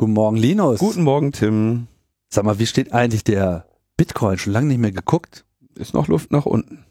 Guten Morgen, Linus. Guten Morgen, Tim. Sag mal, wie steht eigentlich der Bitcoin? Schon lange nicht mehr geguckt. Ist noch Luft nach unten.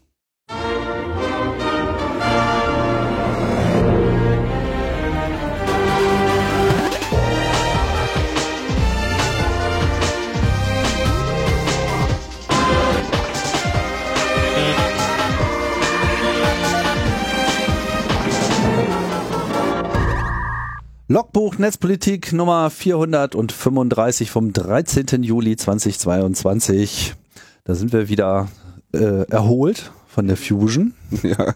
Logbuch Netzpolitik Nummer 435 vom 13. Juli 2022. Da sind wir wieder äh, erholt von der Fusion. Ja,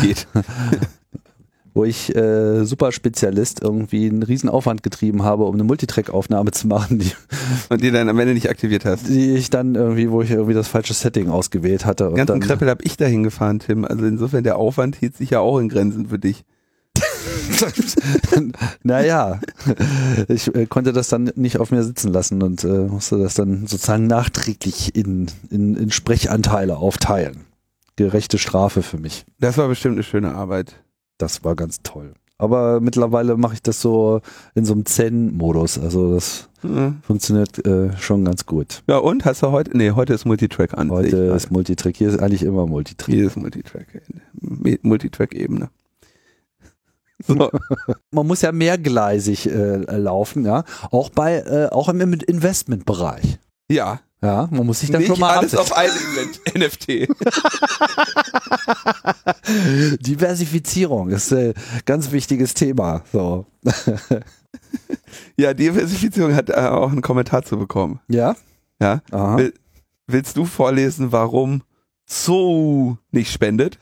geht. Wo ich äh, super Spezialist irgendwie einen riesen Aufwand getrieben habe, um eine Multitrack-Aufnahme zu machen, die, Und die dann am Ende nicht aktiviert hast. die ich dann irgendwie, wo ich irgendwie das falsche Setting ausgewählt hatte. Den Und ganzen dann, Kreppel habe ich dahin gefahren, Tim. Also insofern, der Aufwand hielt sich ja auch in Grenzen für dich. naja, ich äh, konnte das dann nicht auf mir sitzen lassen und äh, musste das dann sozusagen nachträglich in, in, in Sprechanteile aufteilen. Gerechte Strafe für mich. Das war bestimmt eine schöne Arbeit. Das war ganz toll. Aber mittlerweile mache ich das so in so einem Zen-Modus. Also das Hm. funktioniert äh, schon ganz gut. Ja, und hast du heute? Nee, heute ist Multitrack an. Heute ist Multitrack. Hier ist eigentlich immer Multitrack. Hier ist Multitrack. Multitrack-Ebene. So. Man muss ja mehrgleisig äh, laufen, ja. Auch bei, äh, auch im Investmentbereich. Ja. Ja, man muss sich dann Nicht schon mal alles ab- auf einem NFT. Diversifizierung ist ein ganz wichtiges Thema. So. Ja, Diversifizierung hat äh, auch einen Kommentar zu bekommen. Ja? Ja. Will, willst du vorlesen, warum Zoo nicht spendet?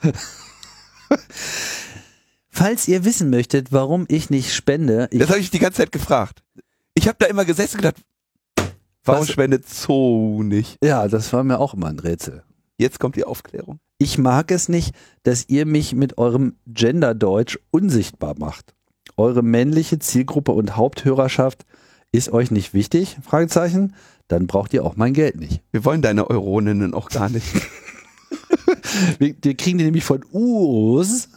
Falls ihr wissen möchtet, warum ich nicht spende, ich, Das habe ich die ganze Zeit gefragt. Ich habe da immer gesessen und gedacht, warum Was? spendet Zoo nicht? ja, das war mir auch immer ein Rätsel. Jetzt kommt die Aufklärung. Ich mag es nicht, dass ihr mich mit eurem Genderdeutsch unsichtbar macht. Eure männliche Zielgruppe und Haupthörerschaft ist euch nicht wichtig? Fragezeichen. Dann braucht ihr auch mein Geld nicht. Wir wollen deine Euroninnen auch gar nicht. Wir, wir kriegen die nämlich von Urs,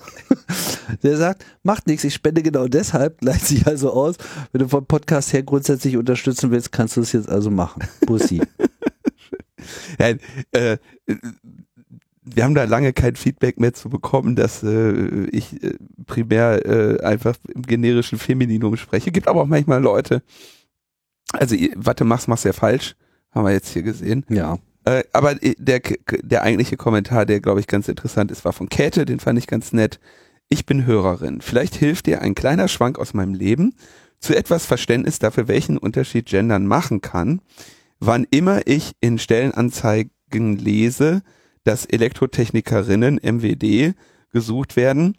der sagt, macht nichts, ich spende genau deshalb, gleicht sich also aus. Wenn du vom Podcast her grundsätzlich unterstützen willst, kannst du es jetzt also machen. Bussi. Ja, äh, wir haben da lange kein Feedback mehr zu bekommen, dass äh, ich äh, primär äh, einfach im generischen Femininum spreche. Gibt aber auch manchmal Leute, also warte, mach's, mach's ja falsch, haben wir jetzt hier gesehen. ja. Äh, aber äh, der, der eigentliche Kommentar, der glaube ich ganz interessant ist, war von Käthe, den fand ich ganz nett. Ich bin Hörerin. Vielleicht hilft dir ein kleiner Schwank aus meinem Leben zu etwas Verständnis dafür, welchen Unterschied Gendern machen kann. Wann immer ich in Stellenanzeigen lese, dass Elektrotechnikerinnen MWD gesucht werden,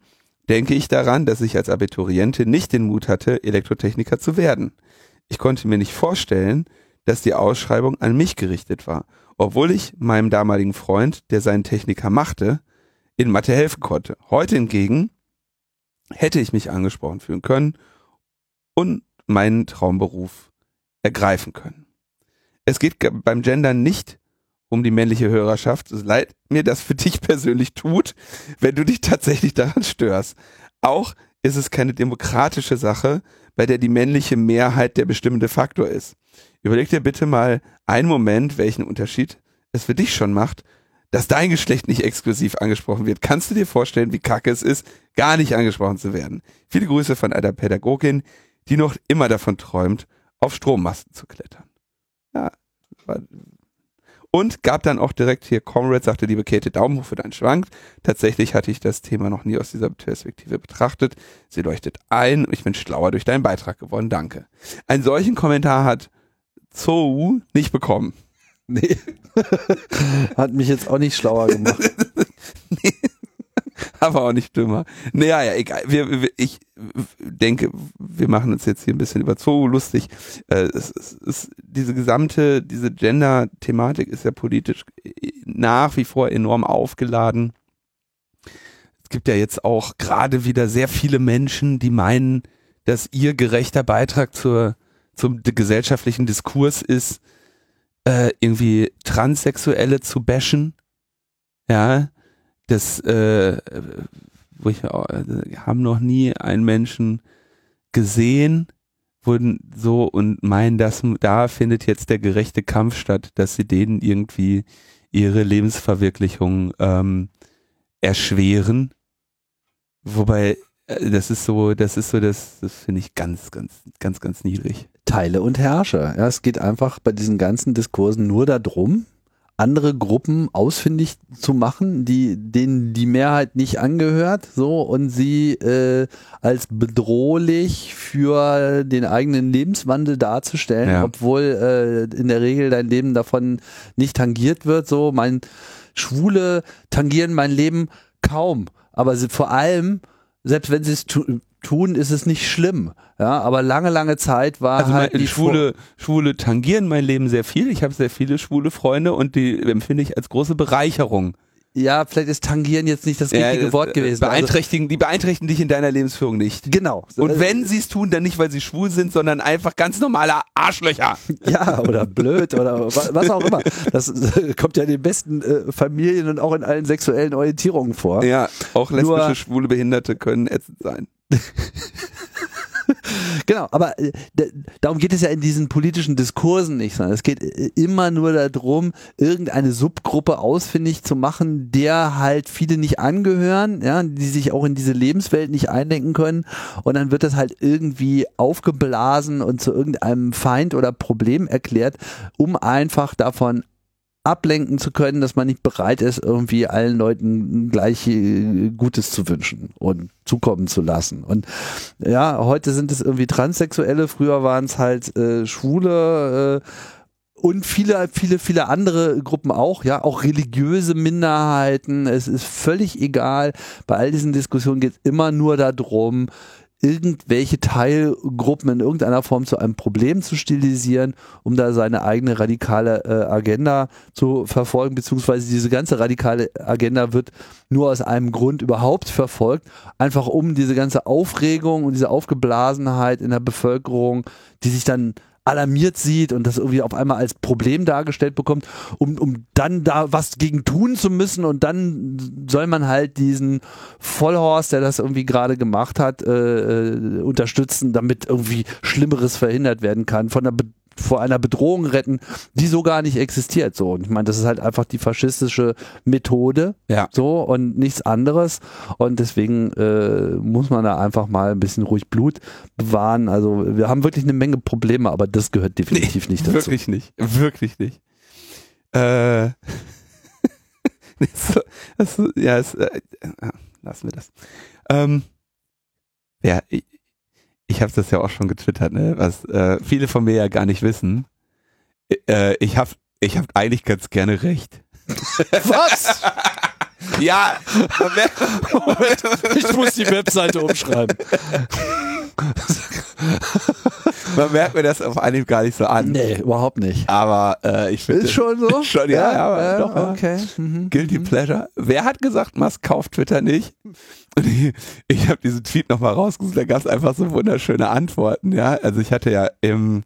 denke ich daran, dass ich als Abiturientin nicht den Mut hatte, Elektrotechniker zu werden. Ich konnte mir nicht vorstellen, dass die Ausschreibung an mich gerichtet war, obwohl ich meinem damaligen Freund, der seinen Techniker machte, in Mathe helfen konnte. Heute hingegen hätte ich mich angesprochen fühlen können und meinen Traumberuf ergreifen können. Es geht ge- beim Gender nicht um die männliche Hörerschaft, so leid mir das für dich persönlich tut, wenn du dich tatsächlich daran störst. Auch ist es keine demokratische Sache, bei der die männliche Mehrheit der bestimmende Faktor ist. Überleg dir bitte mal einen Moment, welchen Unterschied es für dich schon macht, dass dein Geschlecht nicht exklusiv angesprochen wird. Kannst du dir vorstellen, wie kacke es ist, gar nicht angesprochen zu werden? Viele Grüße von einer Pädagogin, die noch immer davon träumt, auf Strommasten zu klettern. Ja. Und gab dann auch direkt hier, Comrade sagte, liebe Käthe, Daumen hoch für deinen Schwank. Tatsächlich hatte ich das Thema noch nie aus dieser Perspektive betrachtet. Sie leuchtet ein und ich bin schlauer durch deinen Beitrag geworden. Danke. Einen solchen Kommentar hat Zou nicht bekommen. Nee. Hat mich jetzt auch nicht schlauer gemacht. aber auch nicht dümmer. Naja, ja, egal. Wir, wir, ich denke, wir machen uns jetzt hier ein bisschen über Zoo lustig. Äh, es, es, es, diese gesamte, diese Gender-Thematik ist ja politisch nach wie vor enorm aufgeladen. Es gibt ja jetzt auch gerade wieder sehr viele Menschen, die meinen, dass ihr gerechter Beitrag zur, zum gesellschaftlichen Diskurs ist, äh, irgendwie Transsexuelle zu bashen. Ja, das, äh, wo ich wir haben noch nie einen Menschen gesehen, wurden so und meinen, dass da findet jetzt der gerechte Kampf statt, dass sie denen irgendwie ihre Lebensverwirklichung ähm, erschweren. Wobei, äh, das ist so, das ist so, das, das finde ich ganz, ganz, ganz, ganz niedrig. Teile und Herrscher. Ja, es geht einfach bei diesen ganzen Diskursen nur darum, andere Gruppen ausfindig zu machen, die denen die Mehrheit nicht angehört, so und sie äh, als bedrohlich für den eigenen Lebenswandel darzustellen, Ja. obwohl äh, in der Regel dein Leben davon nicht tangiert wird. So, mein Schwule tangieren mein Leben kaum, aber sie, vor allem selbst wenn sie es tu tun, ist es nicht schlimm. Ja, aber lange, lange Zeit war Also halt die Schwule, Schwule tangieren mein Leben sehr viel. Ich habe sehr viele schwule Freunde und die empfinde ich als große Bereicherung. Ja, vielleicht ist tangieren jetzt nicht das richtige das, Wort äh, gewesen. Also, Beeinträchtigen, die beeinträchtigen dich in deiner Lebensführung nicht. genau. Und wenn sie es tun, dann nicht, weil sie schwul sind, sondern einfach ganz normale Arschlöcher. Ja, oder blöd oder wa- was auch immer. Das äh, kommt ja in den besten äh, Familien und auch in allen sexuellen Orientierungen vor. Ja, auch lesbische, Nur- schwule Behinderte können ätzend sein. Genau, aber äh, darum geht es ja in diesen politischen Diskursen nicht, sondern es geht äh, immer nur darum, irgendeine Subgruppe ausfindig zu machen, der halt viele nicht angehören, ja, die sich auch in diese Lebenswelt nicht eindenken können. Und dann wird das halt irgendwie aufgeblasen und zu irgendeinem Feind oder Problem erklärt, um einfach davon ablenken zu können, dass man nicht bereit ist, irgendwie allen Leuten gleich äh, Gutes zu wünschen und zukommen zu lassen. Und ja, heute sind es irgendwie Transsexuelle, früher waren es halt äh, Schwule äh, und viele, viele, viele andere Gruppen auch, ja, auch religiöse Minderheiten. Es ist völlig egal. Bei all diesen Diskussionen geht es immer nur darum, irgendwelche Teilgruppen in irgendeiner Form zu einem Problem zu stilisieren, um da seine eigene radikale äh, Agenda zu verfolgen, beziehungsweise diese ganze radikale Agenda wird nur aus einem Grund überhaupt verfolgt, einfach um diese ganze Aufregung und diese Aufgeblasenheit in der Bevölkerung, die sich dann alarmiert sieht und das irgendwie auf einmal als Problem dargestellt bekommt, um, um dann da was gegen tun zu müssen und dann soll man halt diesen Vollhorst, der das irgendwie gerade gemacht hat, äh, äh, unterstützen, damit irgendwie Schlimmeres verhindert werden kann, von der vor einer Bedrohung retten, die so gar nicht existiert. So, und ich meine, das ist halt einfach die faschistische Methode, Ja. so und nichts anderes. Und deswegen äh, muss man da einfach mal ein bisschen ruhig Blut bewahren. Also wir haben wirklich eine Menge Probleme, aber das gehört definitiv nicht dazu. Wirklich nicht. Wirklich nicht. Äh, so, das, ja, äh, äh, lassen wir das. Ähm, ja, ich, ich habe das ja auch schon getwittert, ne? was äh, viele von mir ja gar nicht wissen. Äh, ich habe ich hab eigentlich ganz gerne recht. Was? Ja, man merkt, Ich muss die Webseite umschreiben. man merkt mir das auf Anhieb gar nicht so an. Nee, überhaupt nicht. Aber äh, ich finde Ist schon so? Schon, ja, ja, aber ja, doch, okay. Mhm. Guilty Pleasure. Wer hat gesagt, Musk kauft Twitter nicht? Ich, ich habe diesen Tweet nochmal rausgesucht, da gab es einfach so wunderschöne Antworten, ja. Also ich hatte ja im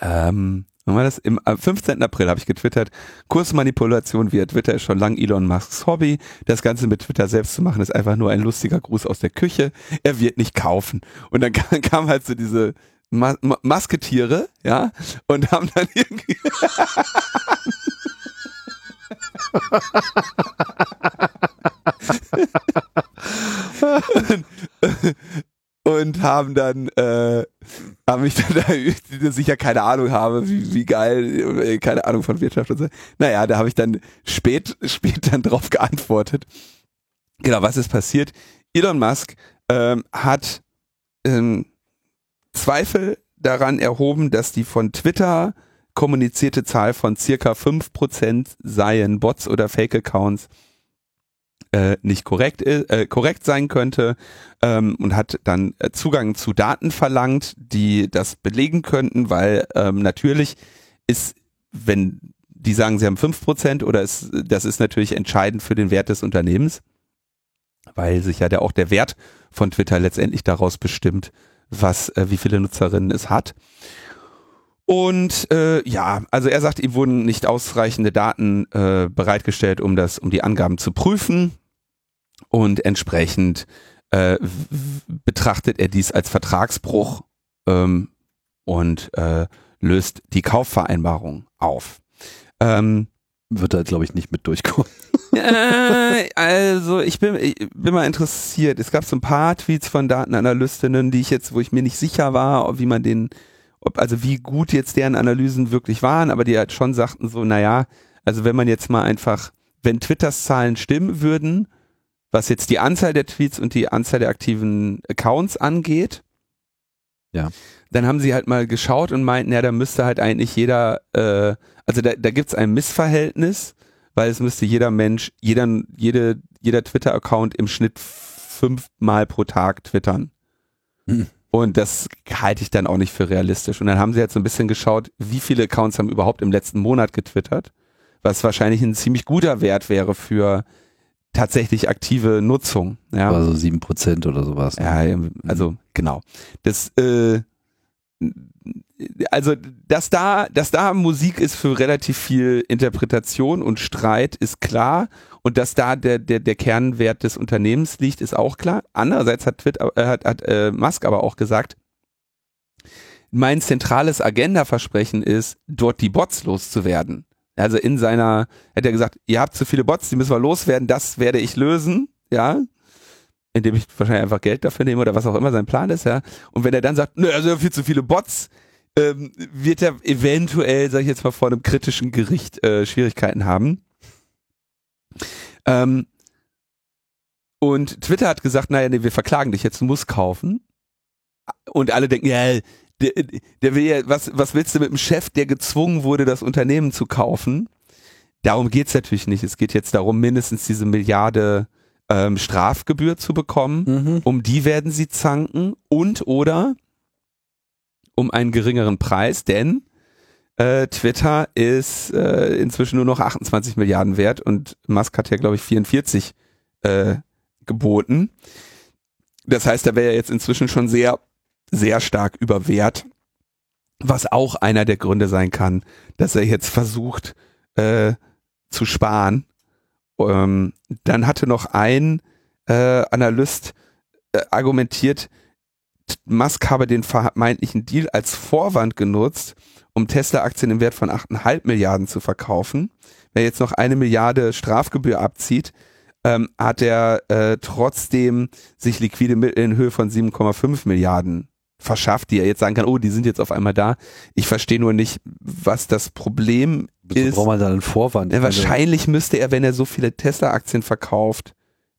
ähm, wann war das? Im am 15. April habe ich getwittert, Kursmanipulation via Twitter ist schon lang Elon Musks Hobby. Das Ganze mit Twitter selbst zu machen, ist einfach nur ein lustiger Gruß aus der Küche. Er wird nicht kaufen. Und dann kam, kam halt so diese Ma Ma Masketiere, ja, und haben dann irgendwie und haben dann äh, haben mich dann da, ich ja keine Ahnung habe, wie, wie geil, äh, keine Ahnung von Wirtschaft und so. Naja, da habe ich dann spät, spät dann drauf geantwortet. Genau, was ist passiert? Elon Musk ähm, hat ähm, Zweifel daran erhoben, dass die von Twitter kommunizierte Zahl von circa 5% seien Bots oder Fake-Accounts äh, nicht korrekt, äh, korrekt sein könnte ähm, und hat dann äh, Zugang zu Daten verlangt, die das belegen könnten, weil ähm, natürlich ist, wenn die sagen, sie haben 5% oder ist, das ist natürlich entscheidend für den Wert des Unternehmens, weil sich ja der, auch der Wert von Twitter letztendlich daraus bestimmt, was, äh, wie viele Nutzerinnen es hat. Und äh, ja, also er sagt, ihm wurden nicht ausreichende Daten äh, bereitgestellt, um das, um die Angaben zu prüfen. Und entsprechend äh, betrachtet er dies als Vertragsbruch ähm, und äh, löst die Kaufvereinbarung auf. Ähm, Wird da, glaube ich, nicht mit durchkommen. äh, also ich bin, ich bin mal interessiert. Es gab so ein paar Tweets von Datenanalystinnen, die ich jetzt, wo ich mir nicht sicher war, wie man den, ob, also wie gut jetzt deren Analysen wirklich waren, aber die halt schon sagten so, naja, also wenn man jetzt mal einfach, wenn Twitters Zahlen stimmen würden, was jetzt die Anzahl der Tweets und die Anzahl der aktiven Accounts angeht, Ja. dann haben sie halt mal geschaut und meinten, ja, da müsste halt eigentlich jeder, äh, also da, da gibt es ein Missverhältnis, weil es müsste jeder Mensch, jeder, jede, jeder Twitter-Account im Schnitt fünfmal pro Tag twittern. Hm. Und das halte ich dann auch nicht für realistisch. Und dann haben sie jetzt so ein bisschen geschaut, wie viele Accounts haben überhaupt im letzten Monat getwittert, was wahrscheinlich ein ziemlich guter Wert wäre für tatsächlich aktive Nutzung. Ja. Also 7% oder sowas. ne? Ja, also genau. Das, äh, also dass da, dass da Musik ist für relativ viel Interpretation und Streit, ist klar. Und dass da der, der, der Kernwert des Unternehmens liegt, ist auch klar. Andererseits hat, Twitter, äh, hat, hat äh, Musk aber auch gesagt, mein zentrales Agenda-Versprechen ist, dort die Bots loszuwerden. Also in seiner, hat er gesagt, ihr habt zu viele Bots, die müssen wir loswerden, das werde ich lösen, ja indem ich wahrscheinlich einfach Geld dafür nehme oder was auch immer sein Plan ist, ja. Und wenn er dann sagt, nö, also viel zu viele Bots, ähm, wird er eventuell, sag ich jetzt mal, vor einem kritischen Gericht äh, Schwierigkeiten haben. Ähm, und Twitter hat gesagt, naja, nee, wir verklagen dich jetzt, du musst kaufen. Und alle denken, ja, der, der will ja, was, was willst du mit dem Chef, der gezwungen wurde, das Unternehmen zu kaufen? Darum geht's natürlich nicht. Es geht jetzt darum, mindestens diese Milliarde ähm, Strafgebühr zu bekommen. Mhm. Um die werden sie zanken und oder um einen geringeren Preis, denn äh, Twitter ist äh, inzwischen nur noch 28 Milliarden wert und Musk hat ja, glaube ich, 44 äh, geboten. Das heißt, da wäre er jetzt inzwischen schon sehr, sehr stark über Wert, was auch einer der Gründe sein kann, dass er jetzt versucht äh, zu sparen ähm, dann hatte noch ein äh, Analyst äh, argumentiert, Musk habe den vermeintlichen Deal als Vorwand genutzt, um Tesla-Aktien im Wert von 8,5 Milliarden zu verkaufen. Wer jetzt noch eine Milliarde Strafgebühr abzieht, ähm, hat er äh, trotzdem sich liquide Mittel in Höhe von 7,5 Milliarden verschafft, die er jetzt sagen kann, oh, die sind jetzt auf einmal da. Ich verstehe nur nicht, was das Problem Wozu ist. braucht man da einen Vorwand? Ja, wahrscheinlich müsste er, wenn er so viele Tesla-Aktien verkauft,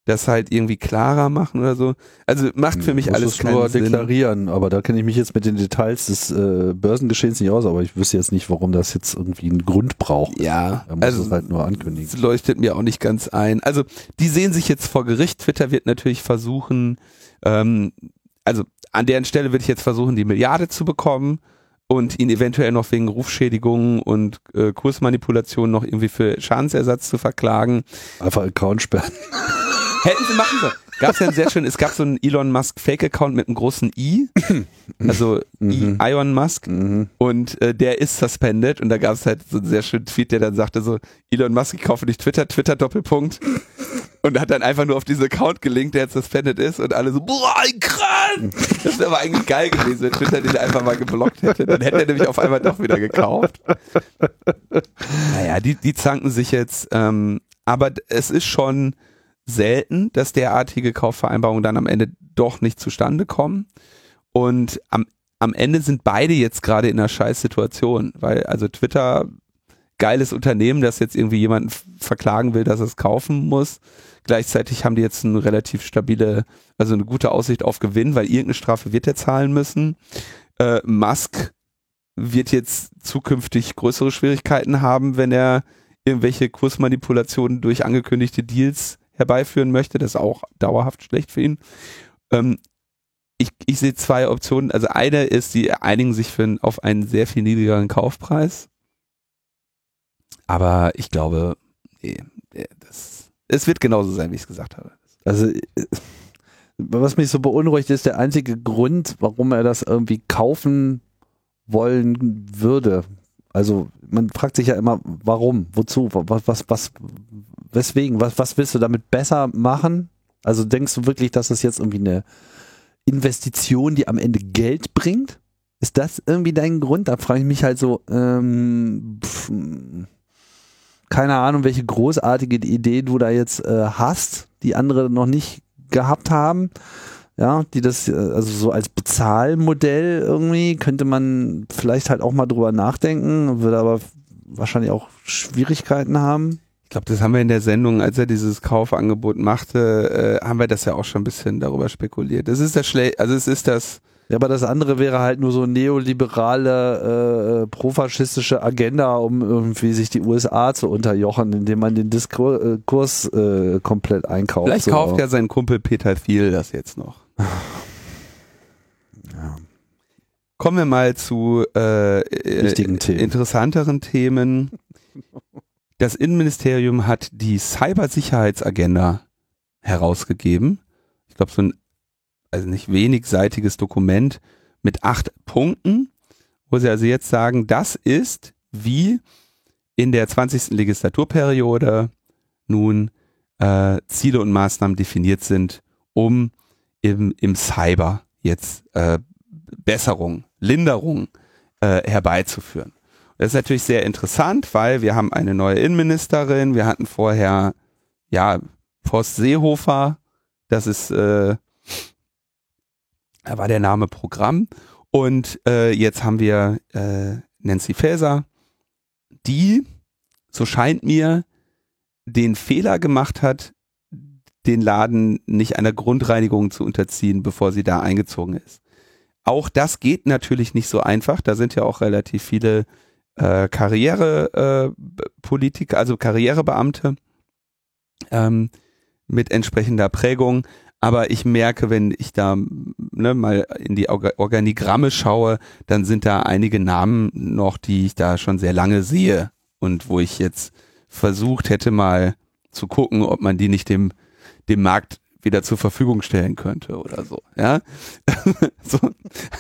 das halt irgendwie klarer machen oder so. Also macht für mich muss alles es keinen nur Sinn. deklarieren, aber da kenne ich mich jetzt mit den Details des äh, Börsengeschehens nicht aus, aber ich wüsste jetzt nicht, warum das jetzt irgendwie einen Grund braucht. Ja, Er muss also es halt nur ankündigen. das leuchtet mir auch nicht ganz ein. Also die sehen sich jetzt vor Gericht. Twitter wird natürlich versuchen, ähm, also an deren Stelle würde ich jetzt versuchen, die Milliarde zu bekommen und ihn eventuell noch wegen Rufschädigungen und äh, Kursmanipulation noch irgendwie für Schadensersatz zu verklagen. Einfach Account sperren. Hätten sie machen sollen. Gab's ja ein sehr schön, es gab so einen Elon Musk Fake-Account mit einem großen I, also I, Ion Musk, Mhm. und äh, der ist suspended. Und da gab's halt so einen sehr schönen Tweet, der dann sagte so, Elon Musk, ich kaufe nicht Twitter, Twitter Doppelpunkt. Und hat dann einfach nur auf diesen Account gelinkt, der jetzt suspended ist. Und alle so, boah, krass! Das wäre aber eigentlich geil gewesen, wenn Twitter den einfach mal geblockt hätte, dann hätte er nämlich auf einmal doch wieder gekauft. Naja, die, die zanken sich jetzt, ähm, aber es ist schon selten, dass derartige Kaufvereinbarungen dann am Ende doch nicht zustande kommen. Und am, am Ende sind beide jetzt gerade in einer Scheißsituation, weil also Twitter, geiles Unternehmen, das jetzt irgendwie jemanden verklagen will, dass es kaufen muss. Gleichzeitig haben die jetzt eine relativ stabile, also eine gute Aussicht auf Gewinn, weil irgendeine Strafe wird er zahlen müssen. Äh, Musk wird jetzt zukünftig größere Schwierigkeiten haben, wenn er irgendwelche Kursmanipulationen durch angekündigte Deals herbeiführen möchte. Das ist auch dauerhaft schlecht für ihn. Ähm, ich, ich sehe zwei Optionen. Also eine ist, die einigen sich für, auf einen sehr viel niedrigeren Kaufpreis. Aber ich glaube, nee, das, es wird genauso sein, wie ich es gesagt habe. Also, was mich so beunruhigt, ist der einzige Grund, warum er das irgendwie kaufen wollen würde. Also, man fragt sich ja immer, warum, wozu, was, was, was, weswegen, was, was willst du damit besser machen? Also, denkst du wirklich, dass es jetzt irgendwie eine Investition, die am Ende Geld bringt? Ist das irgendwie dein Grund? Da frage ich mich halt so, ähm, pff, keine Ahnung, welche großartige Idee du da jetzt äh, hast, die andere noch nicht gehabt haben. Ja, die das, äh, also so als Bezahlmodell irgendwie, könnte man vielleicht halt auch mal drüber nachdenken, würde aber wahrscheinlich auch Schwierigkeiten haben. Ich glaube, das haben wir in der Sendung, als er dieses Kaufangebot machte, äh, haben wir das ja auch schon ein bisschen darüber spekuliert. Das ist das Schle also es ist das. Ja, aber das andere wäre halt nur so neoliberale, äh, profaschistische Agenda, um irgendwie sich die USA zu unterjochen, indem man den Diskurs äh, komplett einkauft. Vielleicht so. kauft ja sein Kumpel Peter Thiel das jetzt noch. Ja. Kommen wir mal zu äh, äh, Themen. interessanteren Themen. Das Innenministerium hat die Cybersicherheitsagenda herausgegeben. Ich glaube, so ein also nicht wenigseitiges Dokument mit acht Punkten, wo sie also jetzt sagen, das ist wie in der 20. Legislaturperiode nun äh, Ziele und Maßnahmen definiert sind, um im, im Cyber jetzt äh, Besserung, Linderung äh, herbeizuführen. Das ist natürlich sehr interessant, weil wir haben eine neue Innenministerin, wir hatten vorher ja Post Seehofer, das ist äh, da war der Name Programm und äh, jetzt haben wir äh, Nancy Faeser, die, so scheint mir, den Fehler gemacht hat, den Laden nicht einer Grundreinigung zu unterziehen, bevor sie da eingezogen ist. Auch das geht natürlich nicht so einfach. Da sind ja auch relativ viele äh, Karrierepolitiker, äh, also Karrierebeamte ähm, mit entsprechender Prägung. Aber ich merke, wenn ich da ne, mal in die Organigramme schaue, dann sind da einige Namen noch, die ich da schon sehr lange sehe und wo ich jetzt versucht hätte mal zu gucken, ob man die nicht dem, dem Markt wieder zur Verfügung stellen könnte oder so. Ja, so.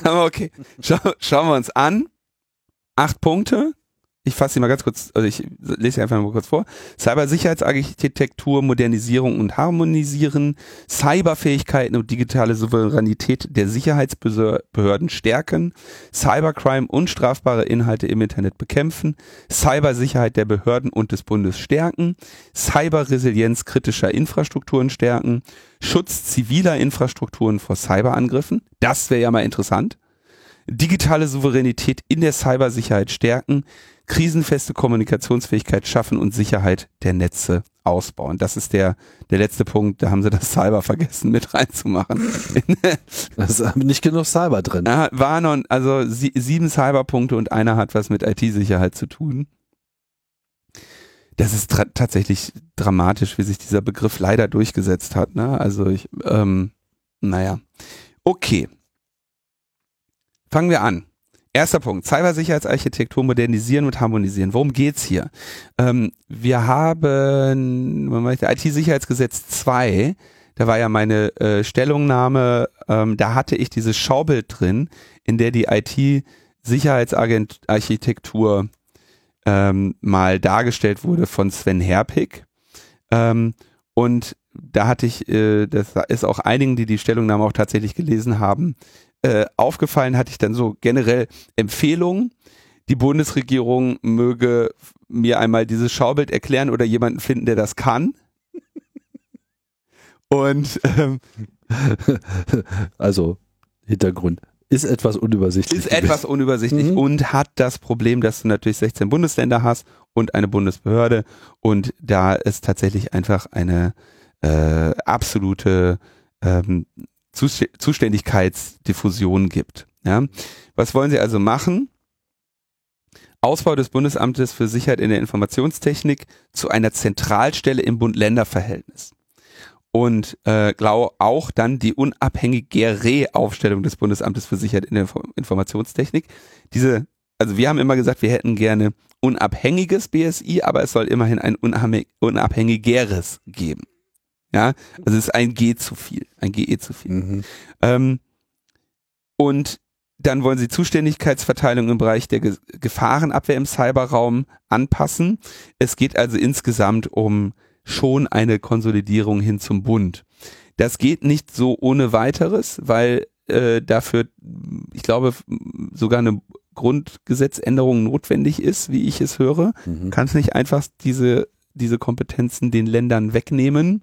aber okay, Schau, schauen wir uns an. Acht Punkte. Ich fasse sie mal ganz kurz, also ich lese sie einfach mal kurz vor. Cybersicherheitsarchitektur, Modernisierung und Harmonisieren, Cyberfähigkeiten und digitale Souveränität der Sicherheitsbehörden stärken, Cybercrime und strafbare Inhalte im Internet bekämpfen, Cybersicherheit der Behörden und des Bundes stärken, Cyberresilienz kritischer Infrastrukturen stärken, Schutz ziviler Infrastrukturen vor Cyberangriffen, das wäre ja mal interessant, digitale Souveränität in der Cybersicherheit stärken, krisenfeste Kommunikationsfähigkeit schaffen und Sicherheit der Netze ausbauen. Das ist der, der letzte Punkt, da haben sie das Cyber vergessen mit reinzumachen. da ist nicht genug Cyber drin. Ja, war noch, also sie, sieben Cyberpunkte und einer hat was mit IT-Sicherheit zu tun. Das ist tatsächlich dramatisch, wie sich dieser Begriff leider durchgesetzt hat. Ne? Also ich, ähm, naja. Okay. Fangen wir an. Erster Punkt, Cybersicherheitsarchitektur modernisieren und harmonisieren. Worum geht's hier? Ähm, wir haben IT-Sicherheitsgesetz 2, da war ja meine äh, Stellungnahme, ähm, da hatte ich dieses Schaubild drin, in der die IT-Sicherheitsarchitektur ähm, mal dargestellt wurde von Sven Herpig. Ähm, und da hatte ich, äh, das ist auch einigen, die die Stellungnahme auch tatsächlich gelesen haben, äh, aufgefallen hatte ich dann so generell Empfehlungen. Die Bundesregierung möge mir einmal dieses Schaubild erklären oder jemanden finden, der das kann. Und ähm, also Hintergrund ist etwas unübersichtlich. Ist etwas unübersichtlich mhm. und hat das Problem, dass du natürlich 16 Bundesländer hast und eine Bundesbehörde und da es tatsächlich einfach eine äh, absolute ähm, Zuständigkeitsdiffusion gibt. Ja? Was wollen Sie also machen? Ausbau des Bundesamtes für Sicherheit in der Informationstechnik zu einer Zentralstelle im Bund-Länder-Verhältnis. Und äh, glaub, auch dann die unabhängigere Aufstellung des Bundesamtes für Sicherheit in der Informationstechnik. Diese, also wir haben immer gesagt, wir hätten gerne unabhängiges BSI, aber es soll immerhin ein unabhängigeres geben. Ja, also es ist ein G zu viel, ein GE zu viel. Mhm. Ähm, und dann wollen sie Zuständigkeitsverteilung im Bereich der Ge Gefahrenabwehr im Cyberraum anpassen. Es geht also insgesamt um schon eine Konsolidierung hin zum Bund. Das geht nicht so ohne weiteres, weil äh, dafür, ich glaube, sogar eine Grundgesetzänderung notwendig ist, wie ich es höre. Mhm. Kannst nicht einfach diese, diese Kompetenzen den Ländern wegnehmen.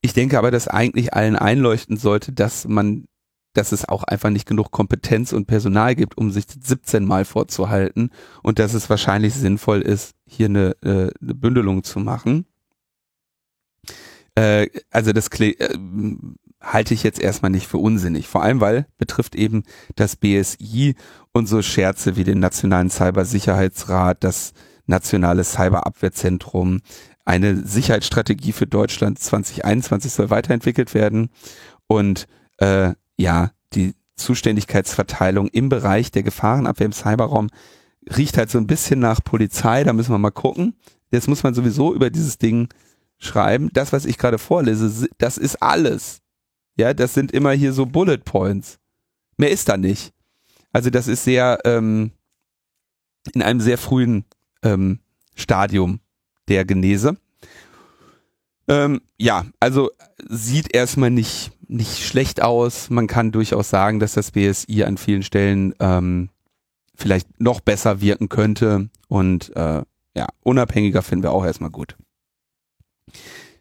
Ich denke aber, dass eigentlich allen einleuchten sollte, dass man, dass es auch einfach nicht genug Kompetenz und Personal gibt, um sich 17 Mal vorzuhalten und dass es wahrscheinlich sinnvoll ist, hier eine, äh, eine Bündelung zu machen. Äh, also das äh, halte ich jetzt erstmal nicht für unsinnig. Vor allem, weil betrifft eben das BSI und so Scherze wie den Nationalen Cybersicherheitsrat, das Nationale Cyberabwehrzentrum, eine Sicherheitsstrategie für Deutschland 2021 soll weiterentwickelt werden und äh, ja, die Zuständigkeitsverteilung im Bereich der Gefahrenabwehr im Cyberraum riecht halt so ein bisschen nach Polizei, da müssen wir mal gucken. Jetzt muss man sowieso über dieses Ding schreiben. Das, was ich gerade vorlese, das ist alles. Ja, das sind immer hier so Bullet Points. Mehr ist da nicht. Also das ist sehr ähm, in einem sehr frühen ähm, Stadium der Genese. Ähm, ja, also sieht erstmal nicht, nicht schlecht aus. Man kann durchaus sagen, dass das BSI an vielen Stellen ähm, vielleicht noch besser wirken könnte. Und äh, ja, unabhängiger finden wir auch erstmal gut.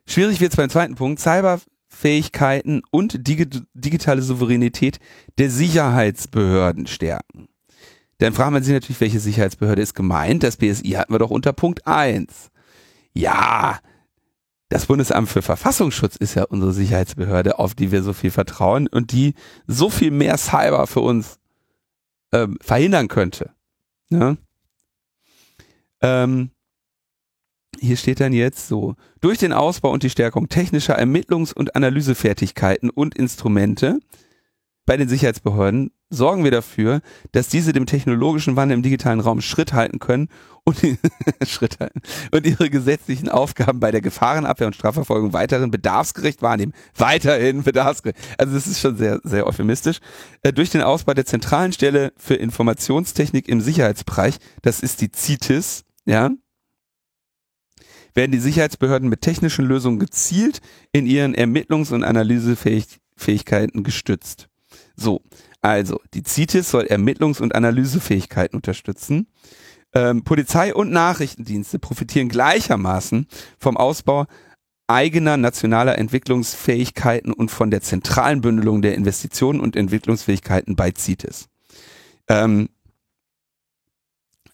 Schwierig wird es beim zweiten Punkt. Cyberfähigkeiten und digi digitale Souveränität der Sicherheitsbehörden stärken. Dann fragt man sich natürlich, welche Sicherheitsbehörde ist gemeint. Das BSI hatten wir doch unter Punkt 1. Ja, das Bundesamt für Verfassungsschutz ist ja unsere Sicherheitsbehörde, auf die wir so viel vertrauen und die so viel mehr Cyber für uns ähm, verhindern könnte. Ne? Ähm, hier steht dann jetzt so, durch den Ausbau und die Stärkung technischer Ermittlungs- und Analysefertigkeiten und Instrumente bei den Sicherheitsbehörden sorgen wir dafür, dass diese dem technologischen Wandel im digitalen Raum Schritt halten können und, Schritt halten und ihre gesetzlichen Aufgaben bei der Gefahrenabwehr und Strafverfolgung weiterhin bedarfsgerecht wahrnehmen. Weiterhin bedarfsgerecht. Also das ist schon sehr, sehr euphemistisch. Äh, durch den Ausbau der zentralen Stelle für Informationstechnik im Sicherheitsbereich, das ist die CITES, ja, werden die Sicherheitsbehörden mit technischen Lösungen gezielt in ihren Ermittlungs- und Analysefähigkeiten gestützt. So, also die CITES soll Ermittlungs- und Analysefähigkeiten unterstützen. Ähm, Polizei und Nachrichtendienste profitieren gleichermaßen vom Ausbau eigener nationaler Entwicklungsfähigkeiten und von der zentralen Bündelung der Investitionen und Entwicklungsfähigkeiten bei CITES. Ähm,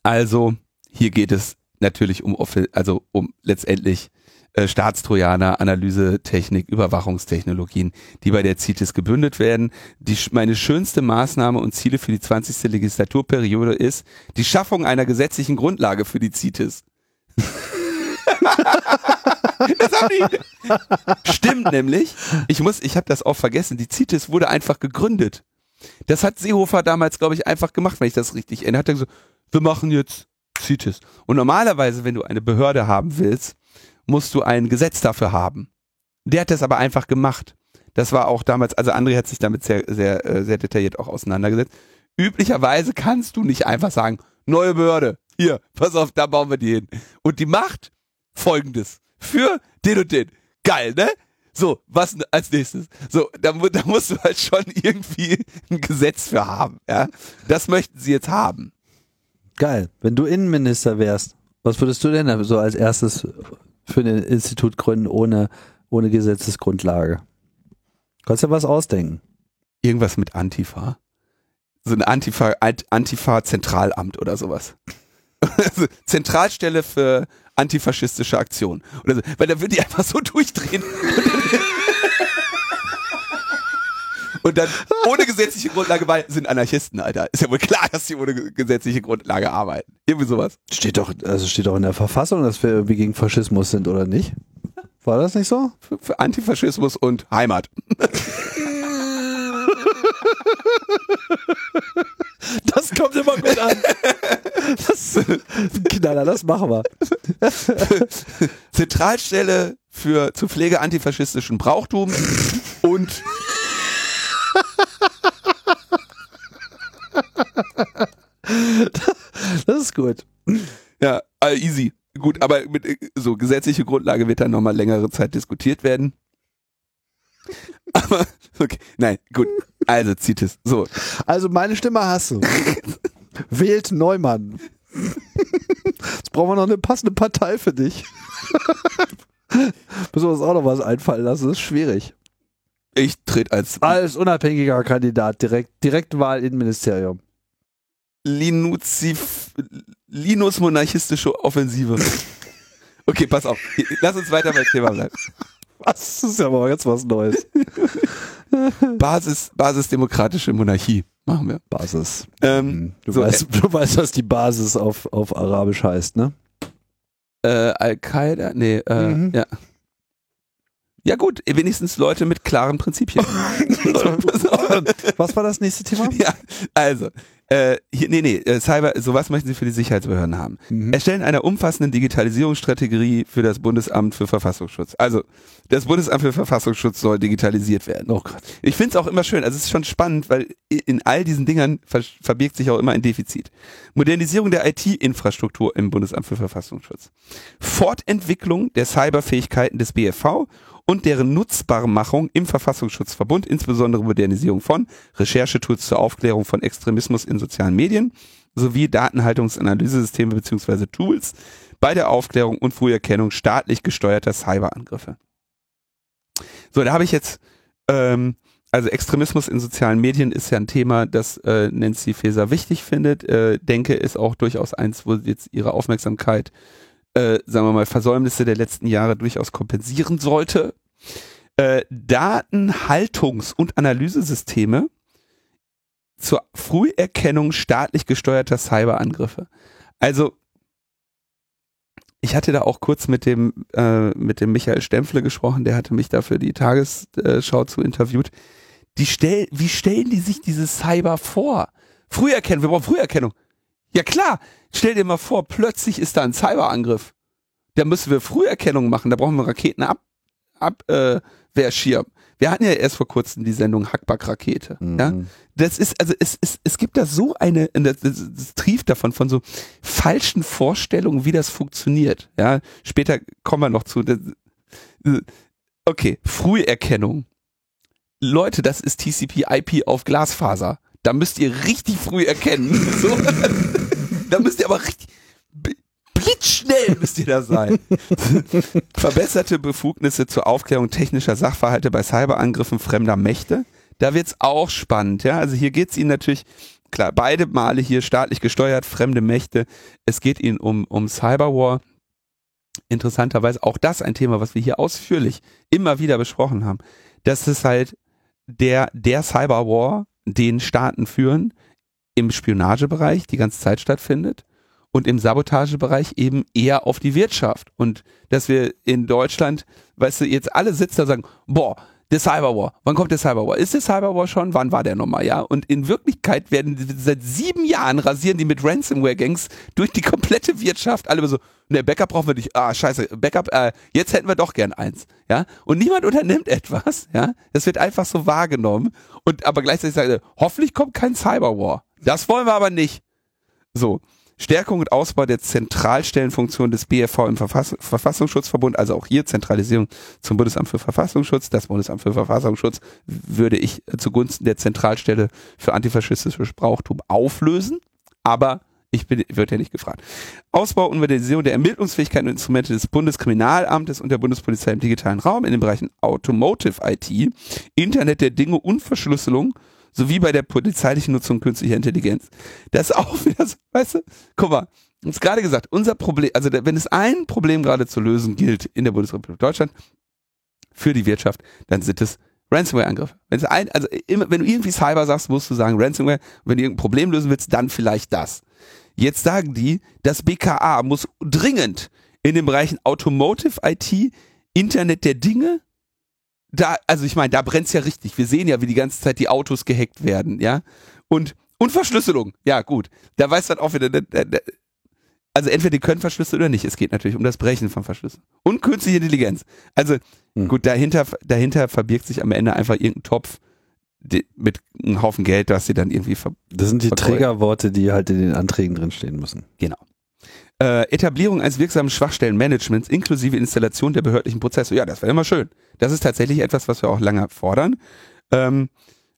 also hier geht es natürlich um, also um letztendlich äh, Staatstrojaner, Analysetechnik, Überwachungstechnologien, die bei der CITES gebündelt werden. Die, meine schönste Maßnahme und Ziele für die 20. Legislaturperiode ist die Schaffung einer gesetzlichen Grundlage für die CITES. die. Stimmt nämlich. Ich muss, ich habe das auch vergessen. Die CITES wurde einfach gegründet. Das hat Seehofer damals, glaube ich, einfach gemacht, wenn ich das richtig erinnere. Hat er gesagt, wir machen jetzt CITES. Und normalerweise, wenn du eine Behörde haben willst, musst du ein Gesetz dafür haben. Der hat das aber einfach gemacht. Das war auch damals, also André hat sich damit sehr, sehr, äh, sehr detailliert auch auseinandergesetzt. Üblicherweise kannst du nicht einfach sagen, neue Behörde, hier, pass auf, da bauen wir die hin. Und die macht folgendes. Für den und den. Geil, ne? So, was als nächstes? So, da, da musst du halt schon irgendwie ein Gesetz für haben, ja? Das möchten sie jetzt haben. Geil. Wenn du Innenminister wärst, was würdest du denn so als erstes für ein Institut gründen ohne, ohne Gesetzesgrundlage? Kannst ja was ausdenken. Irgendwas mit Antifa. So eine Antifa, Ant- Antifa-Zentralamt oder sowas. Zentralstelle für antifaschistische Aktion. Oder so. Weil da würden die einfach so durchdrehen. Und dann ohne gesetzliche Grundlage, weil sind Anarchisten, Alter. Ist ja wohl klar, dass die ohne ge- gesetzliche Grundlage arbeiten. Irgendwie sowas. Steht doch, also steht doch in der Verfassung, dass wir irgendwie gegen Faschismus sind, oder nicht? War das nicht so? Für, für Antifaschismus und Heimat. Das kommt immer gut an. Das, Knaller, das machen wir. Zentralstelle für zur Pflege antifaschistischen Brauchtums und Das ist gut. Ja, äh, easy. Gut, aber mit äh, so gesetzliche Grundlage wird dann nochmal längere Zeit diskutiert werden. Aber, okay, nein, gut. Also, zieht es. So. Also meine Stimme hast du. Wählt Neumann. Jetzt brauchen wir noch eine passende Partei für dich. Müssen wir uns auch noch was einfallen lassen. Das ist schwierig. Ich trete als Als unabhängiger Kandidat direkt Direktwahl in Ministerium. Linuzif, Linus-monarchistische Offensive. Okay, pass auf. Lass uns weiter beim Thema bleiben. Was? Das ist ja mal ganz was Neues. Basis, basisdemokratische Monarchie machen wir. Basis. Ähm, Du, so, weißt, du weißt, was die Basis auf, auf Arabisch heißt, ne? äh, Al-Qaida, nee, äh, Mhm. ja. Ja gut, wenigstens Leute mit klaren Prinzipien. Was war das nächste Thema? ja, also, äh, hier, nee, nee, äh, Cyber, sowas möchten Sie für die Sicherheitsbehörden haben. Mhm. Erstellen einer umfassenden Digitalisierungsstrategie für das Bundesamt für Verfassungsschutz. Also, das Bundesamt für Verfassungsschutz soll digitalisiert werden. Oh Gott. Ich finde es auch immer schön, also es ist schon spannend, weil in all diesen Dingern ver verbirgt sich auch immer ein Defizit. Modernisierung der IT-Infrastruktur im Bundesamt für Verfassungsschutz. Fortentwicklung der Cyberfähigkeiten des BFV und deren Nutzbarmachung im Verfassungsschutzverbund, insbesondere Modernisierung von Recherchetools zur Aufklärung von Extremismus in sozialen Medien sowie Datenhaltungsanalysesysteme bzw. Tools bei der Aufklärung und Früherkennung staatlich gesteuerter Cyberangriffe. So, da habe ich jetzt, ähm, also Extremismus in sozialen Medien ist ja ein Thema, das äh, Nancy Faeser wichtig findet. Äh, denke, ist auch durchaus eins, wo jetzt ihre Aufmerksamkeit, äh, sagen wir mal, Versäumnisse der letzten Jahre durchaus kompensieren sollte. Äh, Datenhaltungs- und Analysesysteme zur Früherkennung staatlich gesteuerter Cyberangriffe. Also ich hatte da auch kurz mit dem, äh, mit dem Michael Stempfle gesprochen, der hatte mich da für die Tagesschau zu interviewt. Die stell, wie stellen die sich diese Cyber vor? Früherkennung, wir brauchen Früherkennung. Ja klar, stell dir mal vor, plötzlich ist da ein Cyberangriff. Da müssen wir Früherkennung machen, da brauchen wir Raketenab, ab, äh, Wehrschirm. Wir hatten ja erst vor kurzem die Sendung Hackback-Rakete. Ja? Mhm. Das ist, also es, es, es gibt da so eine, das, das, das trieft davon, von so falschen Vorstellungen, wie das funktioniert. Ja, später kommen wir noch zu. Das, okay, Früherkennung. Leute, das ist TCP/IP auf Glasfaser. Da müsst ihr richtig früh erkennen. So. Da müsst ihr aber richtig blitzschnell müsst ihr da sein. Verbesserte Befugnisse zur Aufklärung technischer Sachverhalte bei Cyberangriffen fremder Mächte. Da wird's auch spannend, ja. Also hier geht's ihnen natürlich, klar, beide Male hier staatlich gesteuert, fremde Mächte. Es geht ihnen um, um Cyberwar. Interessanterweise auch das ein Thema, was wir hier ausführlich immer wieder besprochen haben. Das ist halt der, der Cyberwar, den Staaten führen, im Spionagebereich die ganze Zeit stattfindet und im Sabotagebereich eben eher auf die Wirtschaft. Und dass wir in Deutschland, weißt du, jetzt alle sitzen da und sagen, boah, der Cyberwar, wann kommt der Cyberwar? Ist der Cyberwar schon? Wann war der nochmal? Ja, und in Wirklichkeit werden seit sieben Jahren rasieren die mit Ransomware-Gangs durch die komplette Wirtschaft. Alle so, ne, Backup brauchen wir nicht. Ah, scheiße, Backup, äh, jetzt hätten wir doch gern eins. Ja, und niemand unternimmt etwas. Ja, das wird einfach so wahrgenommen. Und aber gleichzeitig sagen, hoffentlich kommt kein Cyberwar. Das wollen wir aber nicht. So. Stärkung und Ausbau der Zentralstellenfunktion des BFV im Verfass Verfassungsschutzverbund, also auch hier Zentralisierung zum Bundesamt für Verfassungsschutz. Das Bundesamt für Verfassungsschutz würde ich zugunsten der Zentralstelle für antifaschistisches Brauchtum auflösen, aber ich bin, wird ja nicht gefragt. Ausbau und Modernisierung der Ermittlungsfähigkeiten und Instrumente des Bundeskriminalamtes und der Bundespolizei im digitalen Raum in den Bereichen Automotive IT, Internet der Dinge und Verschlüsselung sowie bei der polizeilichen Nutzung künstlicher Intelligenz. Das ist auch wieder so, weißt du, guck mal, uns gerade gesagt, unser Problem, also wenn es ein Problem gerade zu lösen gilt in der Bundesrepublik Deutschland für die Wirtschaft, dann sind es Ransomware-Angriffe. Wenn es ein, also immer, wenn du irgendwie Cyber sagst, musst du sagen Ransomware. Wenn du irgendein Problem lösen willst, dann vielleicht das. Jetzt sagen die, das BKA muss dringend in den Bereichen Automotive IT, Internet der Dinge, da, also ich meine, da brennt's ja richtig. Wir sehen ja, wie die ganze Zeit die Autos gehackt werden, ja. Und, und Verschlüsselung, ja gut. Da weiß dann auch wieder, da- da- da- also entweder die können verschlüsseln oder nicht. Es geht natürlich um das Brechen von Verschlüsselung. Und künstliche Intelligenz. Also Hm. gut, dahinter, dahinter verbirgt sich am Ende einfach irgendein Topf die, mit einem Haufen Geld, das sie dann irgendwie ver Das sind die Verkäufer. Trägerworte, die halt in den Anträgen drinstehen müssen. Genau. Äh, Etablierung eines wirksamen Schwachstellenmanagements inklusive Installation der behördlichen Prozesse. Ja, das wäre immer schön. Das ist tatsächlich etwas, was wir auch lange fordern. Ähm,